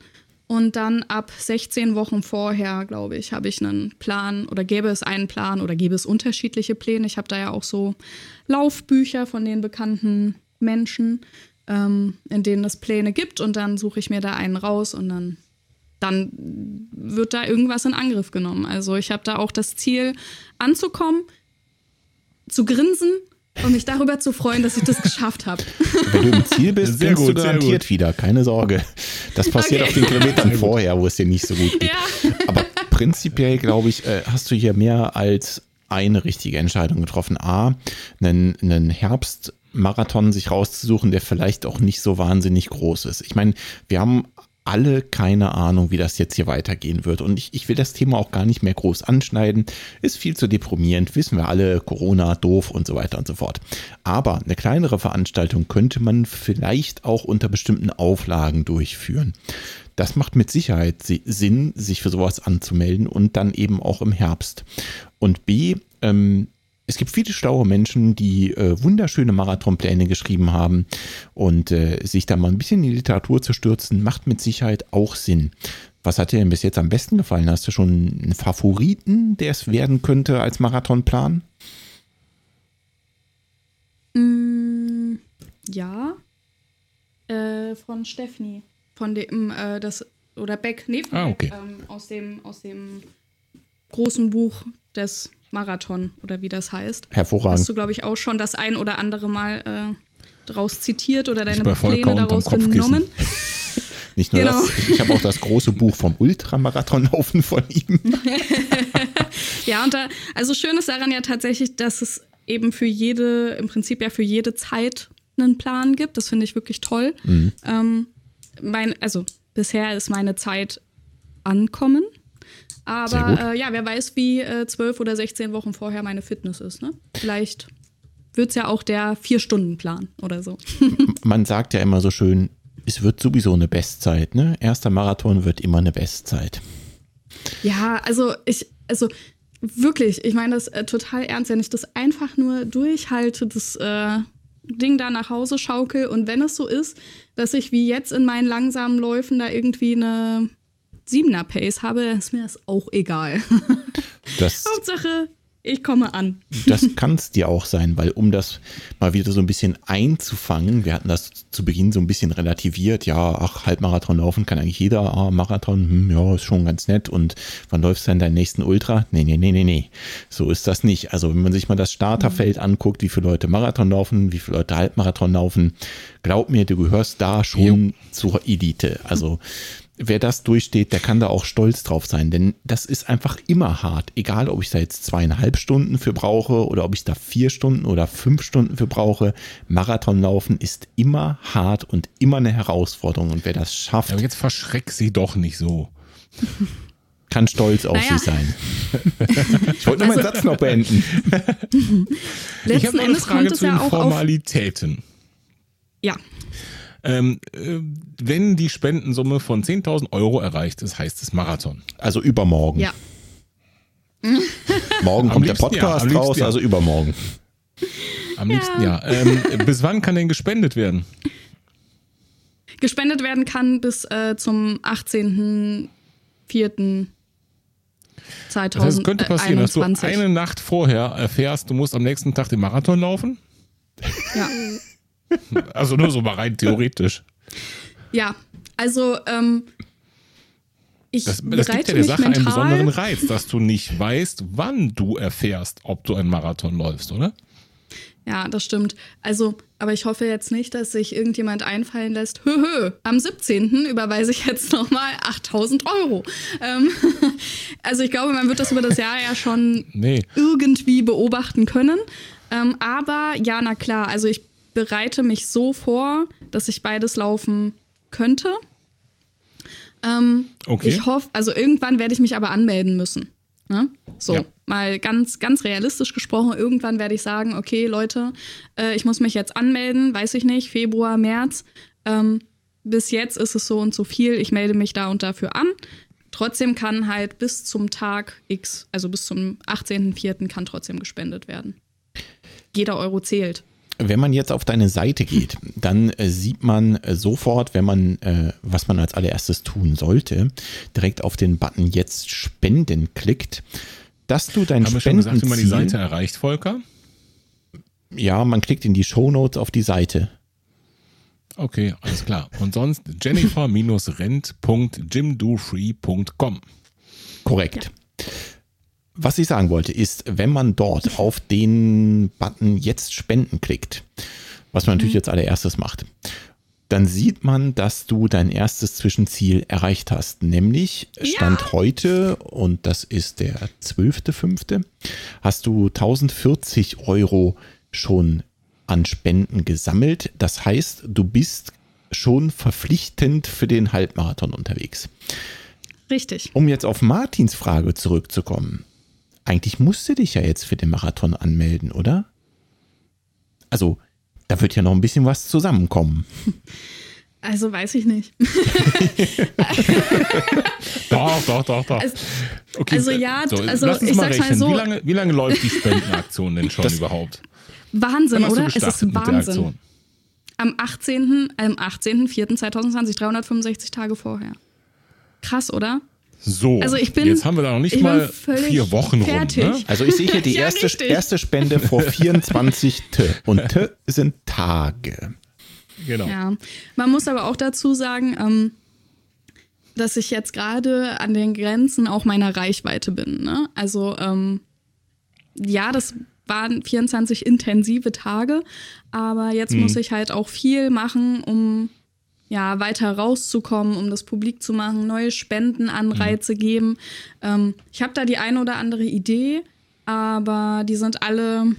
Und dann ab 16 Wochen vorher, glaube ich, habe ich einen Plan oder gäbe es einen Plan oder gäbe es unterschiedliche Pläne. Ich habe da ja auch so Laufbücher von den bekannten Menschen, ähm, in denen es Pläne gibt. Und dann suche ich mir da einen raus und dann, dann wird da irgendwas in Angriff genommen. Also ich habe da auch das Ziel, anzukommen, zu grinsen und mich darüber zu freuen, dass ich das geschafft habe. Wenn du im Ziel bist, Sehr grinst gut, du garantiert wieder, keine Sorge. Das passiert Okay. auf den Kilometern vorher, wo es dir nicht so gut geht. Ja. Aber prinzipiell, glaube ich, äh, hast du hier mehr als eine richtige Entscheidung getroffen. A, einen, einen Herbstmarathon sich rauszusuchen, der vielleicht auch nicht so wahnsinnig groß ist. Ich meine, wir haben alle keine Ahnung, wie das jetzt hier weitergehen wird. Und ich, ich will das Thema auch gar nicht mehr groß anschneiden. Ist viel zu deprimierend, wissen wir alle, Corona, doof und so weiter und so fort. Aber eine kleinere Veranstaltung könnte man vielleicht auch unter bestimmten Auflagen durchführen. Das macht mit Sicherheit si- Sinn, sich für sowas anzumelden und dann eben auch im Herbst. Und B, ähm, es gibt viele schlaue Menschen, die äh, wunderschöne Marathonpläne geschrieben haben und äh, sich da mal ein bisschen in die Literatur zu stürzen, macht mit Sicherheit auch Sinn. Was hat dir denn bis jetzt am besten gefallen? Hast du schon einen Favoriten, der es werden könnte als Marathonplan? Mm, ja. Äh, von Stephanie. Von dem, äh, das, oder Beck, nee, von Ah, Beck, okay. ähm, aus, dem, aus dem großen Buch des Marathon, oder wie das heißt. Hast Hervorragend. du, glaube ich, auch schon das ein oder andere Mal äh, draus zitiert oder deine Pläne daraus genommen. Nicht nur Genau. das, ich habe auch das große Buch vom Ultramarathonlaufen von ihm. Ja, und da, also schön ist daran ja tatsächlich, dass es eben für jede, im Prinzip ja für jede Zeit einen Plan gibt. Das finde ich wirklich toll. Mhm. Ähm, mein, also bisher ist meine Zeit ankommen. Aber äh, ja, wer weiß, wie äh, zwölf oder 16 Wochen vorher meine Fitness ist. Ne? Vielleicht wird es ja auch der Vier-Stunden-Plan oder so. Man sagt ja immer so schön, es wird sowieso eine Bestzeit. Ne? Erster Marathon wird immer eine Bestzeit. Ja, also ich, also wirklich, ich meine das äh, total ernst, wenn ich das einfach nur durchhalte, das äh, Ding da nach Hause schaukel und wenn es so ist, dass ich wie jetzt in meinen langsamen Läufen da irgendwie eine Siebener Pace habe, ist mir das auch egal. Das, Hauptsache, ich komme an. das kann es dir auch sein, weil um das mal wieder so ein bisschen einzufangen, wir hatten das zu Beginn so ein bisschen relativiert, ja, ach, Halbmarathon laufen kann eigentlich jeder, ah, Marathon, hm, ja, ist schon ganz nett und wann läufst du denn deinen nächsten Ultra? Nee, nee, nee, nee, nee, so ist das nicht. Also wenn man sich mal das Starterfeld anguckt, wie viele Leute Marathon laufen, wie viele Leute Halbmarathon laufen, glaub mir, du gehörst da schon zur Elite. Also wer das durchsteht, der kann da auch stolz drauf sein, denn das ist einfach immer hart. Egal, ob ich da jetzt zweieinhalb Stunden für brauche oder ob ich da vier Stunden oder fünf Stunden für brauche. Marathonlaufen ist immer hart und immer eine Herausforderung. Und wer das schafft, Aber jetzt verschreck sie doch nicht so. kann stolz auf Naja. sie sein. ich wollte nur meinen Satz noch beenden. ich Letzten habe noch eine Endes Frage kommt es zu den ja auch auf. Formalitäten. Ja, Ähm, äh, wenn die Spendensumme von 10.000 Euro erreicht ist, heißt es Marathon. Also übermorgen. ja. Morgen kommt der ja, Podcast liebsten raus, ja. also übermorgen. Am liebsten ja. Ähm, bis wann kann denn gespendet werden? Gespendet werden kann bis äh, zum 18.04.2021. Das heißt, es könnte passieren, dass du eine Nacht vorher erfährst, du musst am nächsten Tag den Marathon laufen. ja. Also nur so mal rein theoretisch. ja, also ähm, ich Das, das gibt ja der Sache mental, einen besonderen Reiz, dass du nicht weißt, wann du erfährst, ob du einen Marathon läufst, oder? Ja, das stimmt. Also, aber ich hoffe jetzt nicht, dass sich irgendjemand einfallen lässt, hö, hö, am 17. überweise ich jetzt nochmal 8000 Euro. Ähm, also ich glaube, man wird das über das Jahr ja schon Nee. irgendwie beobachten können. Ähm, aber ja, na klar, also ich bereite mich so vor, dass ich beides laufen könnte. Ähm, Okay. Ich hoffe, also irgendwann werde ich mich aber anmelden müssen. Ne? So, Ja. mal ganz, ganz realistisch gesprochen, irgendwann werde ich sagen, okay, Leute, äh, ich muss mich jetzt anmelden, weiß ich nicht, Februar, März. Ähm, bis jetzt ist es so und so viel, ich melde mich da und dafür an. Trotzdem kann halt bis zum Tag X, also bis zum 18.04. kann trotzdem gespendet werden. Jeder Euro zählt. Wenn man jetzt auf deine Seite geht, dann äh, sieht man äh, sofort, wenn man, äh, was man als allererstes tun sollte, direkt auf den Button jetzt spenden klickt, dass du dein Haben wir schon gesagt, wie man die Spendenziel, Seite erreicht, Volker? ja, man klickt in die Shownotes auf die Seite. Okay, alles klar. Und sonst jennifer-rent.jimdofree.com. Korrekt. Was ich sagen wollte, ist, wenn man dort auf den Button jetzt spenden klickt, was man natürlich jetzt allererstes macht, dann sieht man, dass du dein erstes Zwischenziel erreicht hast. Nämlich Stand heute, und das ist der 12.05., hast du 1040 Euro schon an Spenden gesammelt. Das heißt, du bist schon verpflichtend für den Halbmarathon unterwegs. Richtig. Um jetzt auf Martins Frage zurückzukommen. Eigentlich musst du dich ja jetzt für den Marathon anmelden, oder? Also, da wird ja noch ein bisschen was zusammenkommen. Also weiß ich nicht. Doch, doch, doch, doch. Also- okay, also äh, ja, so, also lass uns ich mal sag's mal rechnen. so- Wie lange, wie lange läuft die Spendenaktion denn schon überhaupt? Wahnsinn, oder? Es ist Wahnsinn. Am 18. Am 18.04.2020, 365 Tage vorher. Krass, oder? So, Also ich bin- jetzt haben wir da noch nicht mal vier Wochen fertig. rum. Ne? Also ich sehe hier die Ja, erste, richtig. erste Spende vor 24 T. Und T sind Tage. Genau. Ja. Man muss aber auch dazu sagen, ähm, dass ich jetzt gerade an den Grenzen auch meiner Reichweite bin. Ne? Also ähm, ja, das waren 24 intensive Tage, aber jetzt muss ich halt auch viel machen, um ja weiter rauszukommen, um das publik zu machen, neue Spendenanreize geben. Ähm, ich habe da die eine oder andere Idee, aber die sind alle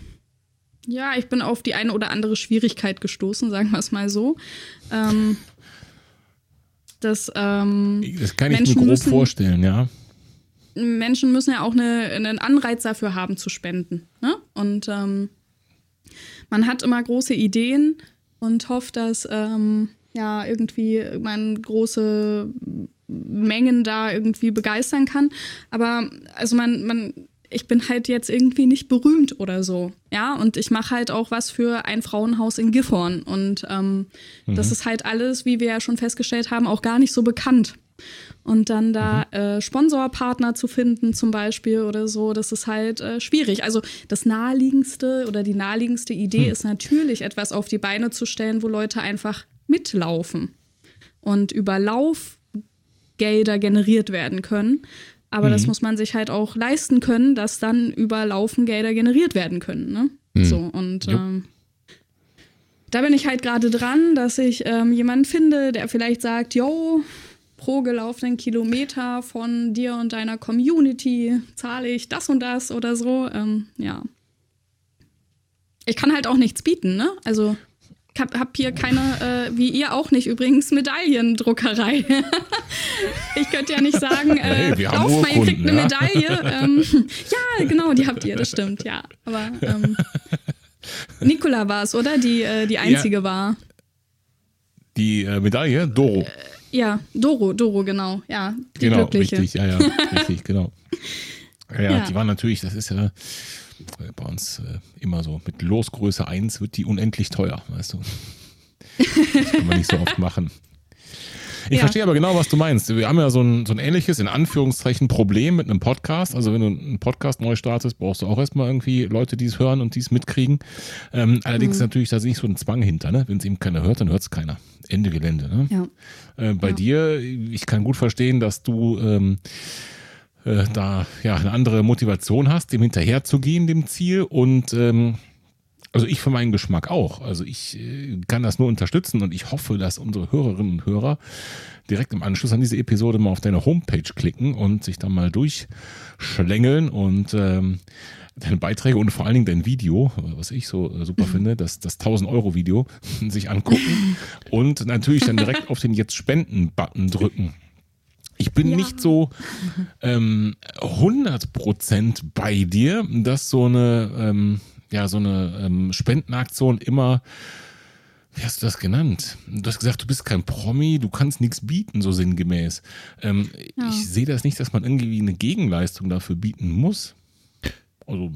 ja, ich bin auf die eine oder andere Schwierigkeit gestoßen, sagen wir es mal so. Ähm, das, ähm, Das kann ich Menschen mir grob müssen- vorstellen, ja. Menschen müssen ja auch eine, einen Anreiz dafür haben zu spenden. Ne? Und ähm, man hat immer große Ideen und hofft, dass ähm, ja irgendwie man große Mengen da irgendwie begeistern kann. Aber also man, man, ich bin halt jetzt irgendwie nicht berühmt oder so. Ja, und ich mache halt auch was für ein Frauenhaus in Gifhorn. Und ähm, mhm. das ist halt alles, wie wir ja schon festgestellt haben, auch gar nicht so bekannt. Und dann da mhm. äh, Sponsorpartner zu finden, zum Beispiel oder so, das ist halt äh, schwierig. Also das naheliegendste oder die naheliegendste Idee mhm. ist natürlich, etwas auf die Beine zu stellen, wo Leute einfach mitlaufen und über Laufgelder generiert werden können. Aber mhm. das muss man sich halt auch leisten können, dass dann über Laufen Gelder generiert werden können. Ne? Mhm. So, und ähm, da bin ich halt gerade dran, dass ich ähm, jemanden finde, der vielleicht sagt, yo, pro gelaufenen Kilometer von dir und deiner Community zahle ich das und das oder so. Ähm, ja. Ich kann halt auch nichts bieten, ne? Also hab, hab hier keine, äh, wie ihr auch nicht übrigens, Medaillendruckerei. ich könnte ja nicht sagen, äh, hey, lauf mal, ihr kriegt eine ja? Medaille. Ähm, ja, genau, die habt ihr, das stimmt, ja. Aber ähm, Nicola war es, oder? Die, äh, die einzige ja. war. Die äh, Medaille? Doro. Äh, ja, Doro, Doro, genau. Ja, die genau, Glückliche. richtig, ja, ja, richtig, genau. Ja, ja, die waren natürlich, das ist ja bei uns äh, immer so, mit Losgröße 1 wird die unendlich teuer, weißt du. Das kann man nicht so oft machen. Ich ja. verstehe aber genau, was du meinst. Wir haben ja so ein, so ein ähnliches, in Anführungszeichen, Problem mit einem Podcast. Also wenn du einen Podcast neu startest, brauchst du auch erstmal irgendwie Leute, die es hören und die es mitkriegen. Ähm, allerdings mhm. natürlich, da ist nicht so ein Zwang hinter. Ne? Wenn es eben keiner hört, dann hört es keiner. Ende Gelände. Ne? Ja. Äh, bei ja. dir, ich kann gut verstehen, dass du ähm, äh, da ja eine andere Motivation hast, dem hinterherzugehen, dem Ziel und ähm, also ich für meinen Geschmack auch. Also ich äh, kann das nur unterstützen und ich hoffe, dass unsere Hörerinnen und Hörer direkt im Anschluss an diese Episode mal auf deine Homepage klicken und sich dann mal durchschlängeln und ähm, deine Beiträge und vor allen Dingen dein Video, was ich so äh, super finde, das, das 1000 Euro Video sich angucken und natürlich dann direkt auf den Jetzt Spenden-Button drücken. Ich bin ja. nicht so ähm, 100% bei dir, dass so eine ähm, ja so eine ähm, Spendenaktion immer, wie hast du das genannt? Du hast gesagt, du bist kein Promi, du kannst nichts bieten, so sinngemäß. Ähm, ja. Ich sehe das nicht, dass man irgendwie eine Gegenleistung dafür bieten muss. Also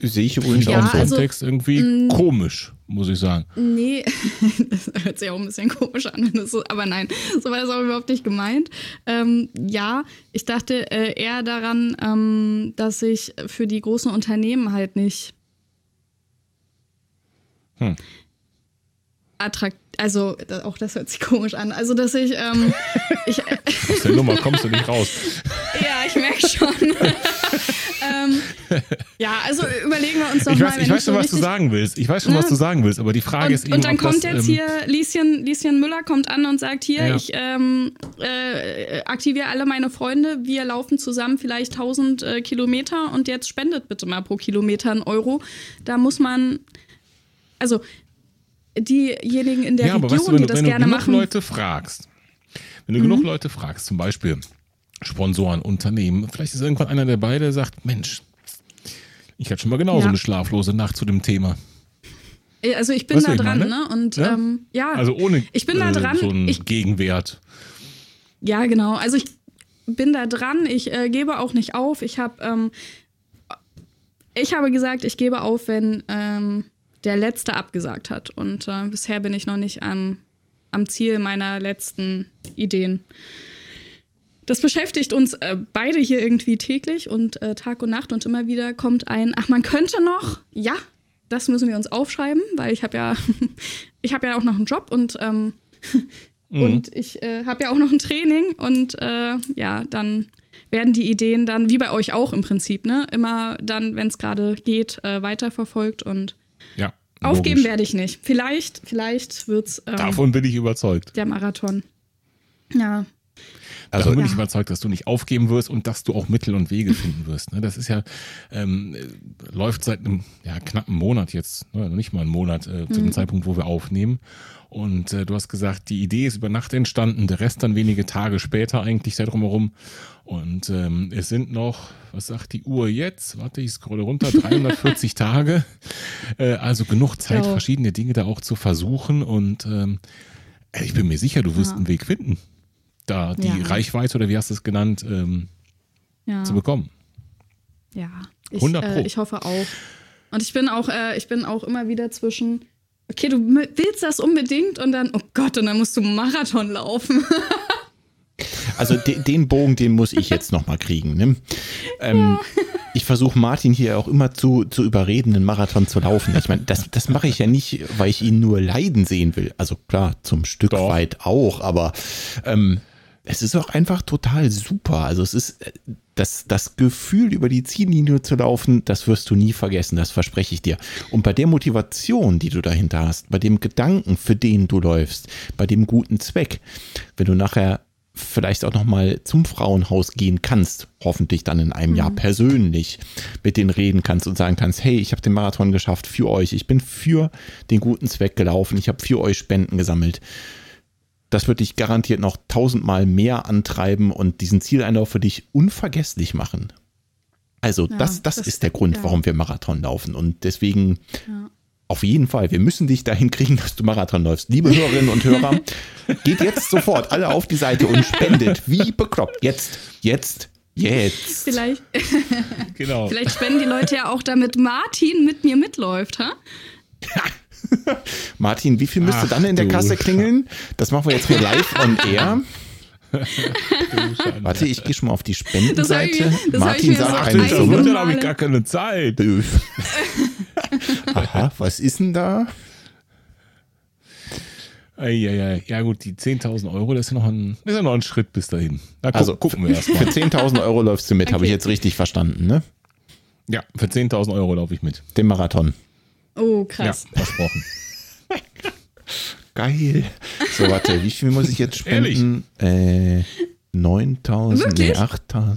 Sehe ich übrigens ja, auch im also, Kontext irgendwie mm. komisch, muss ich sagen. Nee, das hört sich auch ein bisschen komisch an. So, aber nein, so war das auch überhaupt nicht gemeint. Ähm, ja, ich dachte äh, eher daran, ähm, dass ich für die großen Unternehmen halt nicht hm. attraktiv also auch das hört sich komisch an. Also dass ich, ähm, ich aus der Nummer kommst du nicht raus. ja, ich merke schon. Ähm, ja, also überlegen wir uns doch ich mal. Weiß, ich weiß schon, was du sagen willst. Ich weiß schon, ne? was du sagen willst, aber die Frage und, ist eben, Und dann kommt das, jetzt ähm, hier Lieschen, Lieschen Müller kommt an und sagt hier, ja. ich ähm, äh, aktiviere alle meine Freunde, wir laufen zusammen vielleicht 1000 äh, Kilometer und jetzt spendet bitte mal pro Kilometer einen Euro. Da muss man, also diejenigen in der ja, Region, weißt du, die das gerne machen. Wenn du genug Leute fragst, wenn du mhm. genug Leute fragst, zum Beispiel Sponsoren, Unternehmen, vielleicht ist irgendwann einer der beiden, der sagt, Mensch, ich hatte schon mal genauso ja. eine schlaflose Nacht zu dem Thema. Also ich bin weißt da dran, ne? Und ja? Ähm, ja, also ohne ich bin da äh, dran. so einen ich, Gegenwert. Ja, genau. Also ich bin da dran. Ich äh, gebe auch nicht auf. Ich habe ähm, ich habe gesagt, ich gebe auf, wenn ähm, der letzte abgesagt hat. Und äh, bisher bin ich noch nicht am, am Ziel meiner letzten Ideen. Das beschäftigt uns äh, beide hier irgendwie täglich und äh, Tag und Nacht und immer wieder kommt ein, ach, man könnte noch, ja, das müssen wir uns aufschreiben, weil ich habe ja, ich habe ja auch noch einen Job und ähm, mhm. und ich äh, habe ja auch noch ein Training und äh, ja, dann werden die Ideen dann, wie bei euch auch im Prinzip, ne, immer dann, wenn es gerade geht, äh, weiterverfolgt und ja. Aufgeben werde ich nicht. Vielleicht, vielleicht wird's. Ähm, Davon bin ich überzeugt. Der Marathon. Ja. Also Davon bin ich überzeugt, dass du nicht aufgeben wirst und dass du auch Mittel und Wege finden wirst. Ne? Das ist ja, ähm, läuft seit einem ja, knappen Monat jetzt, ne? nicht mal einen Monat äh, zu dem mhm. Zeitpunkt, wo wir aufnehmen. Und äh, du hast gesagt, die Idee ist über Nacht entstanden, der Rest dann wenige Tage später eigentlich da drumherum. Und ähm, es sind noch, was sagt die Uhr jetzt? Warte, ich scrolle runter, 340 Tage. Äh, also genug Zeit, ja. verschiedene Dinge da auch zu versuchen. Und ähm, ich bin mir sicher, du wirst ja. einen Weg finden. Da die Ja. Reichweite oder wie hast du es genannt, ähm, Ja. zu bekommen. Ja, ich, 100 Pro. äh, ich hoffe auch. Und ich bin auch, äh, ich bin auch immer wieder zwischen, okay, du willst das unbedingt und dann, oh Gott, und dann musst du einen Marathon laufen. Also de, den Bogen, den muss ich jetzt noch mal kriegen. Ne? Ähm, Ich versuche Martin hier auch immer zu, zu überreden, einen Marathon zu laufen. Ich meine, das, das mache ich ja nicht, weil ich ihn nur leiden sehen will. Also klar, zum Stück Doch. weit auch, aber ähm, es ist auch einfach total super. Also es ist äh, das, das Gefühl, über die Ziellinie zu laufen, das wirst du nie vergessen, das verspreche ich dir. Und bei der Motivation, die du dahinter hast, bei dem Gedanken, für den du läufst, bei dem guten Zweck, wenn du nachher vielleicht auch noch mal zum Frauenhaus gehen kannst, hoffentlich dann in einem Jahr persönlich mit denen reden kannst und sagen kannst, hey, ich habe den Marathon geschafft für euch, ich bin für den guten Zweck gelaufen, ich habe für euch Spenden gesammelt. Das wird dich garantiert noch tausendmal mehr antreiben und diesen Zieleinlauf für dich unvergesslich machen. Also Ja, das, das, das- ist der Grund, ja. warum wir Marathon laufen. Und deswegen Ja. auf jeden Fall, wir müssen dich dahin kriegen, dass du Marathon läufst. Liebe Hörerinnen und Hörer, geht jetzt sofort alle auf die Seite und spendet wie bekloppt. Jetzt, jetzt, jetzt. Vielleicht, Genau. vielleicht spenden die Leute ja auch, damit Martin mit mir mitläuft, ha? Martin, wie viel müsste Ach dann in der Kasse klingeln? Das machen wir jetzt hier live on air. Warte, ich gehe schon mal auf die Spendenseite. ich Martin sagt Ach, eine Summe. Summe, habe ich gar keine Zeit. Aha, was ist denn da? Eieiei. Ja gut, die 10.000 Euro, das ist, ja noch ein, das ist ja noch ein Schritt bis dahin. Na, gu Also gucken wir erst mal. Für 10.000 Euro läufst du mit, habe ich Okay. jetzt richtig verstanden, ne? Ja, für 10.000 Euro laufe ich mit. Den Marathon. Oh, Ja, krass. versprochen. Geil. So, warte, wie viel muss ich jetzt spenden? Äh, 9.000, nee, Wirklich? 8.000.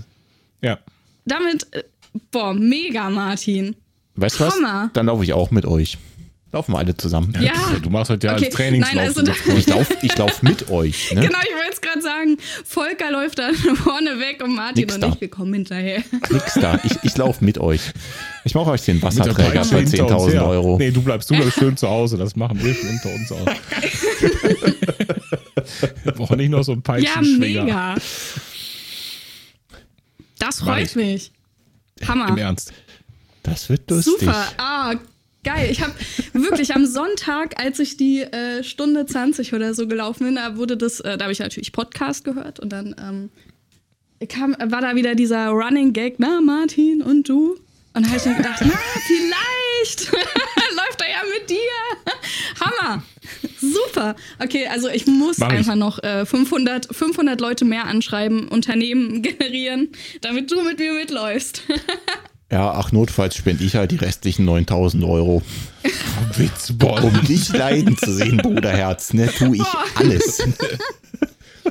Ja. Damit, äh, boah, mega, Martin. Weißt du was? Dann laufe ich auch mit euch. Laufen wir alle zusammen. Ja. Du machst heute ja Okay, als Trainingslauf. nein, also Ich laufe ich lauf mit euch. Ne? Genau, ich wollte es gerade sagen. Volker läuft dann vorne weg und Martin Nix und da. ich, wir kommen hinterher. Nix da. Ich, ich laufe mit euch. Ich mache euch den Wasserträger für hinter uns 10.000 her. Euro. Nee, du bleibst, du bleibst schön zu Hause. Das machen wir schon unter uns aus. wir brauchen nicht noch so einen Ja, Peitschenschwinger. mega. Das freut ich. mich. Hammer. Im Ernst. Das wird lustig. Super. Ah, geil. Ich habe wirklich am Sonntag, als ich die äh, Stunde 20 oder so gelaufen bin, da wurde das, äh, da habe ich natürlich Podcast gehört und dann ähm, kam, war da wieder dieser Running Gag, na Martin und du? Und da habe ich mir gedacht, na, vielleicht läuft er ja mit dir. Hammer. Super. Okay, also ich muss Mach ich. einfach noch äh, 500, 500 Leute mehr anschreiben, Unternehmen generieren, damit du mit mir mitläufst. Ja, ach, notfalls spende ich halt die restlichen 9000 Euro. Witzbold. Um dich leiden zu sehen, Bruderherz, ne, tue ich alles.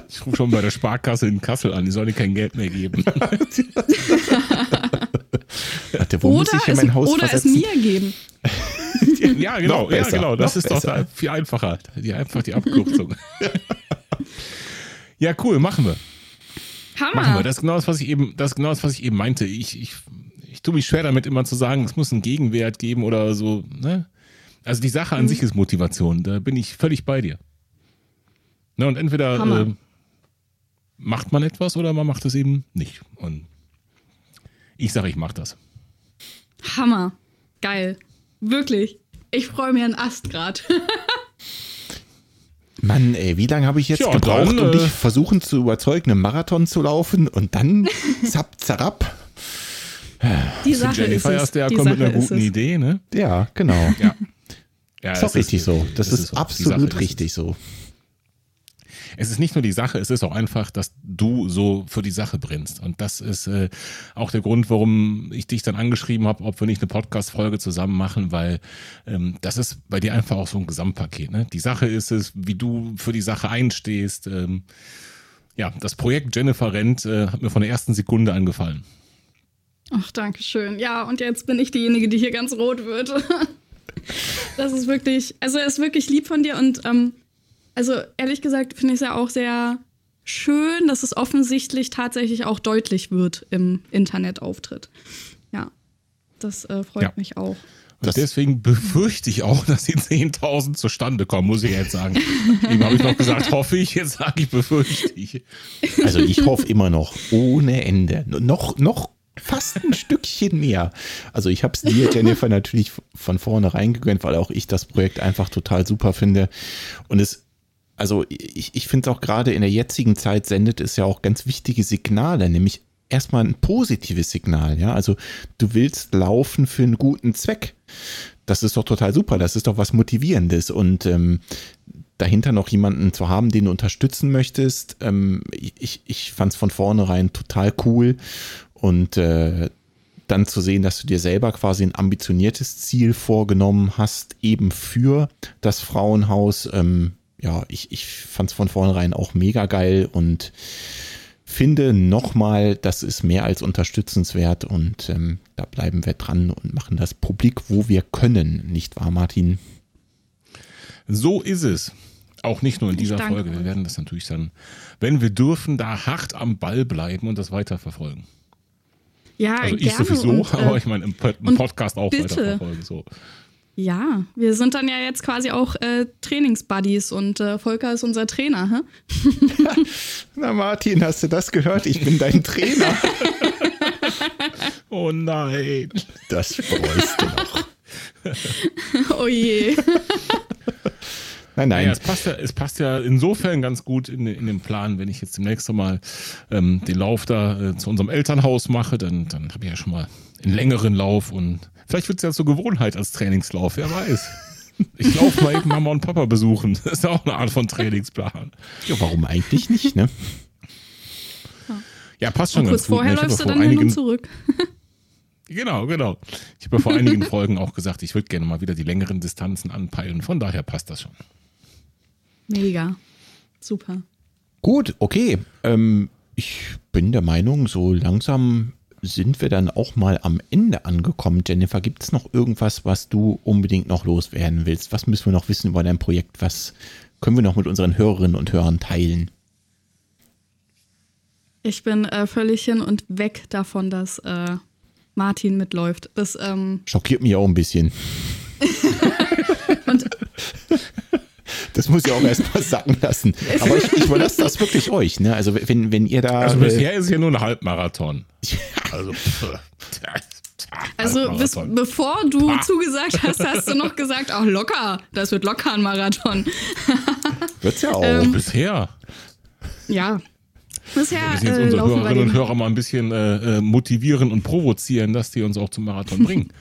Ich rufe schon bei der Sparkasse in Kassel an. Die sollen dir kein Geld mehr geben. Warte, wo muss Oder, ich hier es, mein Haus oder es versetzen? mir geben. ja, genau. Ja, genau. Das noch ist doch besser. da viel einfacher. Die, einfach die Abkürzung. ja, cool. Machen wir. Hammer. Machen wir. Das ist genau das, was ich eben, das ist genau das, was ich eben meinte. Ich, ich, ich tue mich schwer damit, immer zu sagen, es muss einen Gegenwert geben oder so. Ne? Also die Sache an Mhm. sich ist Motivation. Da bin ich völlig bei dir. Ne, und entweder äh, macht man etwas oder man macht es eben nicht. Und ich sage, ich mache das. Hammer. Geil. Wirklich. Ich freue mich an Ast grad. Mann, ey, wie lange habe ich jetzt Tja, gebraucht, dann, um äh, dich versuchen zu überzeugen, einen Marathon zu laufen und dann zapp, zerab? Die Sache ist Jennifer es. erst der Die kommt mit Sache einer ist guten. Idee, ne? Ja, genau. Ja. ja Ist auch richtig so. Das es ist, so. Sache absolut ist es. richtig so. Es ist nicht nur die Sache, es ist auch einfach, dass du so für die Sache brennst. Und das ist äh, auch der Grund, warum ich dich dann angeschrieben habe, ob wir nicht eine Podcast-Folge zusammen machen, weil ähm, das ist bei dir einfach auch so ein Gesamtpaket. Ne? Die Sache ist es, wie du für die Sache einstehst. Ähm, ja, das Projekt Jennifer Rent äh, hat mir von der ersten Sekunde angefallen. Ach, danke schön. Ja, und jetzt bin ich diejenige, die hier ganz rot wird. Das ist wirklich, also es ist wirklich lieb von dir und ähm, also ehrlich gesagt finde ich es ja auch sehr schön, dass es offensichtlich tatsächlich auch deutlich wird im Internetauftritt. Ja, das äh, freut Ja. mich auch. Und deswegen befürchte ich auch, dass die 10.000 zustande kommen, muss ich jetzt sagen. Eben habe ich noch gesagt, hoffe ich, jetzt sage ich befürchte ich. Also ich hoffe immer noch ohne Ende. Noch, noch fast ein Stückchen mehr. Also ich habe es dir, Jennifer, natürlich von vornherein gegönnt, weil auch ich das Projekt einfach total super finde. Und es, also ich, ich finde es auch gerade in der jetzigen Zeit sendet es ja auch ganz wichtige Signale, nämlich erstmal ein positives Signal, ja. Also du willst laufen für einen guten Zweck. Das ist doch total super. Das ist doch was Motivierendes. Und ähm, dahinter noch jemanden zu haben, den du unterstützen möchtest, ähm, ich, ich fand es von vornherein total cool. Und äh, dann zu sehen, dass du dir selber quasi ein ambitioniertes Ziel vorgenommen hast, eben für das Frauenhaus. Ähm, ja, ich, ich fand es von vornherein auch mega geil und finde nochmal, das ist mehr als unterstützenswert und ähm, da bleiben wir dran und machen das publik, wo wir können, nicht wahr, Martin? So ist es. Auch nicht nur in dieser Folge. Wir werden das natürlich dann, wenn wir dürfen, da hart am Ball bleiben und das weiterverfolgen. Ja, also ich sowieso, und, äh, aber ich meine im, im Podcast auch bitte. weiterverfolgen. So. Ja, wir sind dann ja jetzt quasi auch äh, Trainingsbuddies und äh, Volker ist unser Trainer. Hä? Na Martin, hast du das gehört? Ich bin dein Trainer. oh nein. Das bereust du noch. oh je. Nein, nein. Ja, es, passt ja, es passt ja insofern ganz gut in, in den Plan, wenn ich jetzt demnächst mal ähm, den Lauf da äh, zu unserem Elternhaus mache, dann, dann habe ich ja schon mal einen längeren Lauf und Vielleicht wird es ja zur Gewohnheit als Trainingslauf, wer weiß. Ich laufe mal eben Mama und Papa besuchen. Das ist auch eine Art von Trainingsplan. Ja, warum eigentlich nicht, ne? Ja, passt schon und ganz kurz gut. Ne? vorher läufst du dann einigen, hin und zurück. genau, genau. Ich habe ja vor einigen Folgen auch gesagt, ich würde gerne mal wieder die längeren Distanzen anpeilen. Von daher passt das schon. Mega. Super. Gut, okay. Ähm, ich bin der Meinung, so langsam sind wir dann auch mal am Ende angekommen. Jennifer, gibt es noch irgendwas, was du unbedingt noch loswerden willst? Was müssen wir noch wissen über dein Projekt? Was können wir noch mit unseren Hörerinnen und Hörern teilen? Ich bin äh, völlig hin und weg davon, dass äh, Martin mitläuft. Das ähm schockiert mich auch ein bisschen. und das muss ich auch erstmal sagen lassen. Aber ich, ich überlasse das wirklich euch. Ne? Also wenn, wenn ihr da. Also bisher äh, ist es ja nur ein Halbmarathon. Also, also bis, bevor du ah. zugesagt hast, hast du noch gesagt, auch locker, das wird locker ein Marathon. Wird's ja auch. Ähm, bisher. Ja. Bisher wir müssen jetzt äh, unsere Hörerinnen und Hörer mal ein bisschen äh, äh, motivieren und provozieren, dass die uns auch zum Marathon bringen.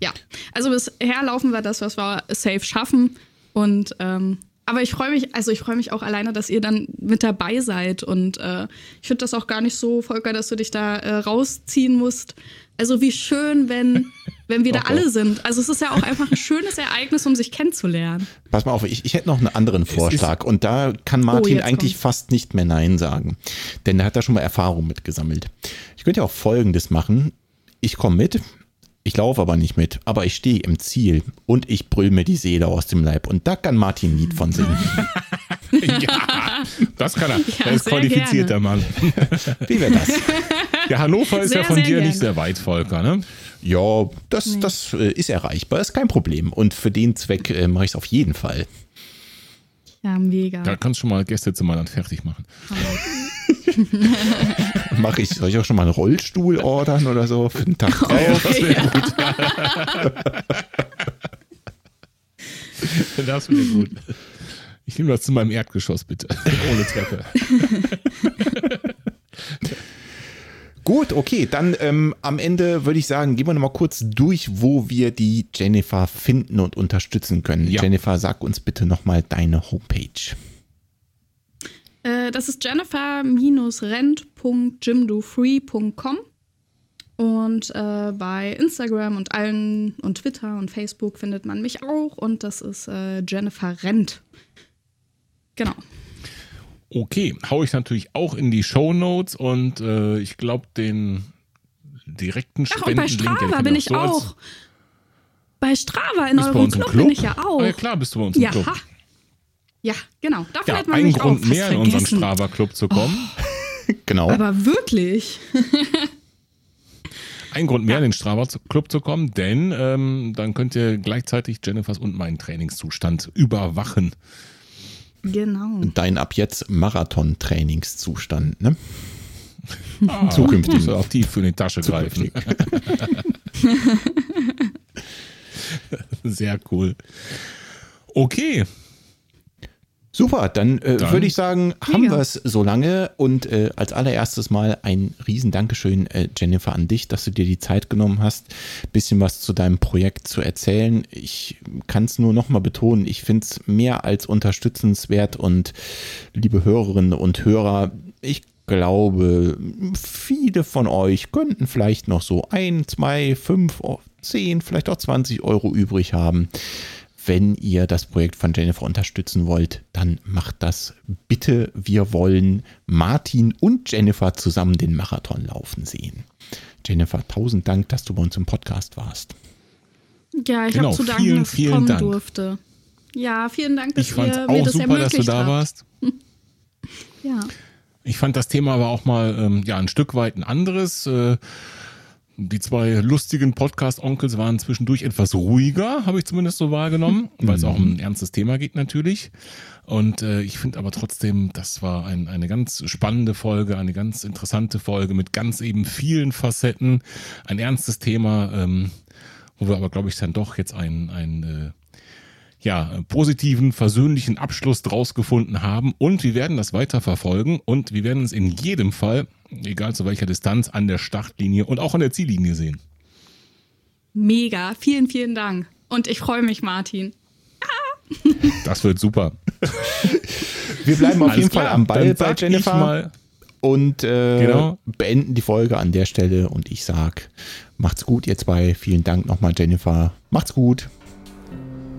Ja, also bisher laufen wir das, was wir safe schaffen. Und ähm, aber ich freue mich, also ich freue mich auch alleine, dass ihr dann mit dabei seid. Und äh, ich finde das auch gar nicht so, Volker, dass du dich da äh, rausziehen musst. Also wie schön, wenn, wenn wir da alle sind. Also es ist ja auch einfach ein schönes Ereignis, um sich kennenzulernen. Pass mal auf, ich, ich hätte noch einen anderen Vorschlag. Und da kann oh, Martin oh, eigentlich kommt. fast nicht mehr Nein sagen. Denn er hat da schon mal Erfahrung mitgesammelt. Ich könnte ja auch Folgendes machen. Ich komme mit, ich laufe aber nicht mit, aber ich stehe im Ziel und ich brüll mir die Seele aus dem Leib. Und da kann Martin ein Lied von singen. ja, das kann er. Ja, er ist qualifizierter Mann. Wie wäre das? Ja, Hannover ist sehr, ja von dir gerne. nicht sehr weit, Volker, ne? Ja, das, nee. das äh, ist erreichbar, ist kein Problem. Und für den Zweck äh, mache ich es auf jeden Fall. Ja, mega. Da kannst du schon mal Gästezimmer dann fertig machen. Mache ich, soll ich auch schon mal einen Rollstuhl ordern oder so für den Tag drauf? Oh, das wäre gut. das wäre gut. Ich nehme das zu meinem Erdgeschoss, bitte. Ohne Treppe. Gut, okay, dann ähm, am Ende würde ich sagen, gehen wir nochmal kurz durch, wo wir die Jennifer finden und unterstützen können. Ja. Jennifer, sag uns bitte nochmal deine Homepage. Äh, das ist jennifer-rent.jimdofree.com und äh, bei Instagram und allen und Twitter und Facebook findet man mich auch und das ist äh, Jennifer Rent. Genau. Okay, hau ich natürlich auch in die Show Notes und äh, ich glaube den direkten Spenden. Ach, und bei Strava bin ich so auch. Bei Strava in eurem Club, Club, bin ich ja auch. Ah, ja klar, bist du bei uns im ja. Club. Ja, genau. Da ja, man ein Grund mehr in unseren Strava Club zu kommen. Oh. genau. Aber wirklich. ein Grund mehr, in den Strava Club zu kommen, denn ähm, dann könnt ihr gleichzeitig Jennifers und meinen Trainingszustand überwachen. Genau. Dein ab jetzt Marathon-Trainingszustand, ne? Ah, Zukünftig. So auf tief für die Tasche greifen. Sehr cool. Okay. Super, dann, äh, dann würde ich sagen, haben wir es so lange und äh, als allererstes mal ein riesen Dankeschön, äh, Jennifer, an dich, dass du dir die Zeit genommen hast, bisschen was zu deinem Projekt zu erzählen. Ich kann es nur nochmal betonen, ich finde es mehr als unterstützenswert und liebe Hörerinnen und Hörer, ich glaube, viele von euch könnten vielleicht noch so ein, zwei, fünf, zehn, vielleicht auch 20 Euro übrig haben wenn ihr das Projekt von Jennifer unterstützen wollt, dann macht das bitte. Wir wollen Martin und Jennifer zusammen den Marathon laufen sehen. Jennifer, tausend Dank, dass du bei uns im Podcast warst. Ja, ich genau, habe zu danken, vielen, dass ich kommen Dank. durfte. Ja, vielen Dank, dass ich ihr auch mir das super, dass du da habt. warst. ja. Ich fand das Thema aber auch mal ähm, ja ein Stück weit ein anderes. Äh, die zwei lustigen Podcast-Onkels waren zwischendurch etwas ruhiger, habe ich zumindest so wahrgenommen, weil es auch um ein ernstes Thema geht natürlich. Und äh, ich finde aber trotzdem, das war ein, eine ganz spannende Folge, eine ganz interessante Folge mit ganz eben vielen Facetten, ein ernstes Thema, ähm, wo wir aber, glaube ich, dann doch jetzt ein, ein äh, ja, positiven, versöhnlichen Abschluss draus gefunden haben. Und wir werden das weiter verfolgen und wir werden uns in jedem Fall, egal zu welcher Distanz, an der Startlinie und auch an der Ziellinie sehen. Mega, vielen, vielen Dank. Und ich freue mich, Martin. Das wird super. Wir bleiben auf Alles jeden klar. Fall am Ball bei Jennifer und äh, genau. beenden die Folge an der Stelle. Und ich sag, macht's gut, ihr zwei. Vielen Dank nochmal, Jennifer. Macht's gut.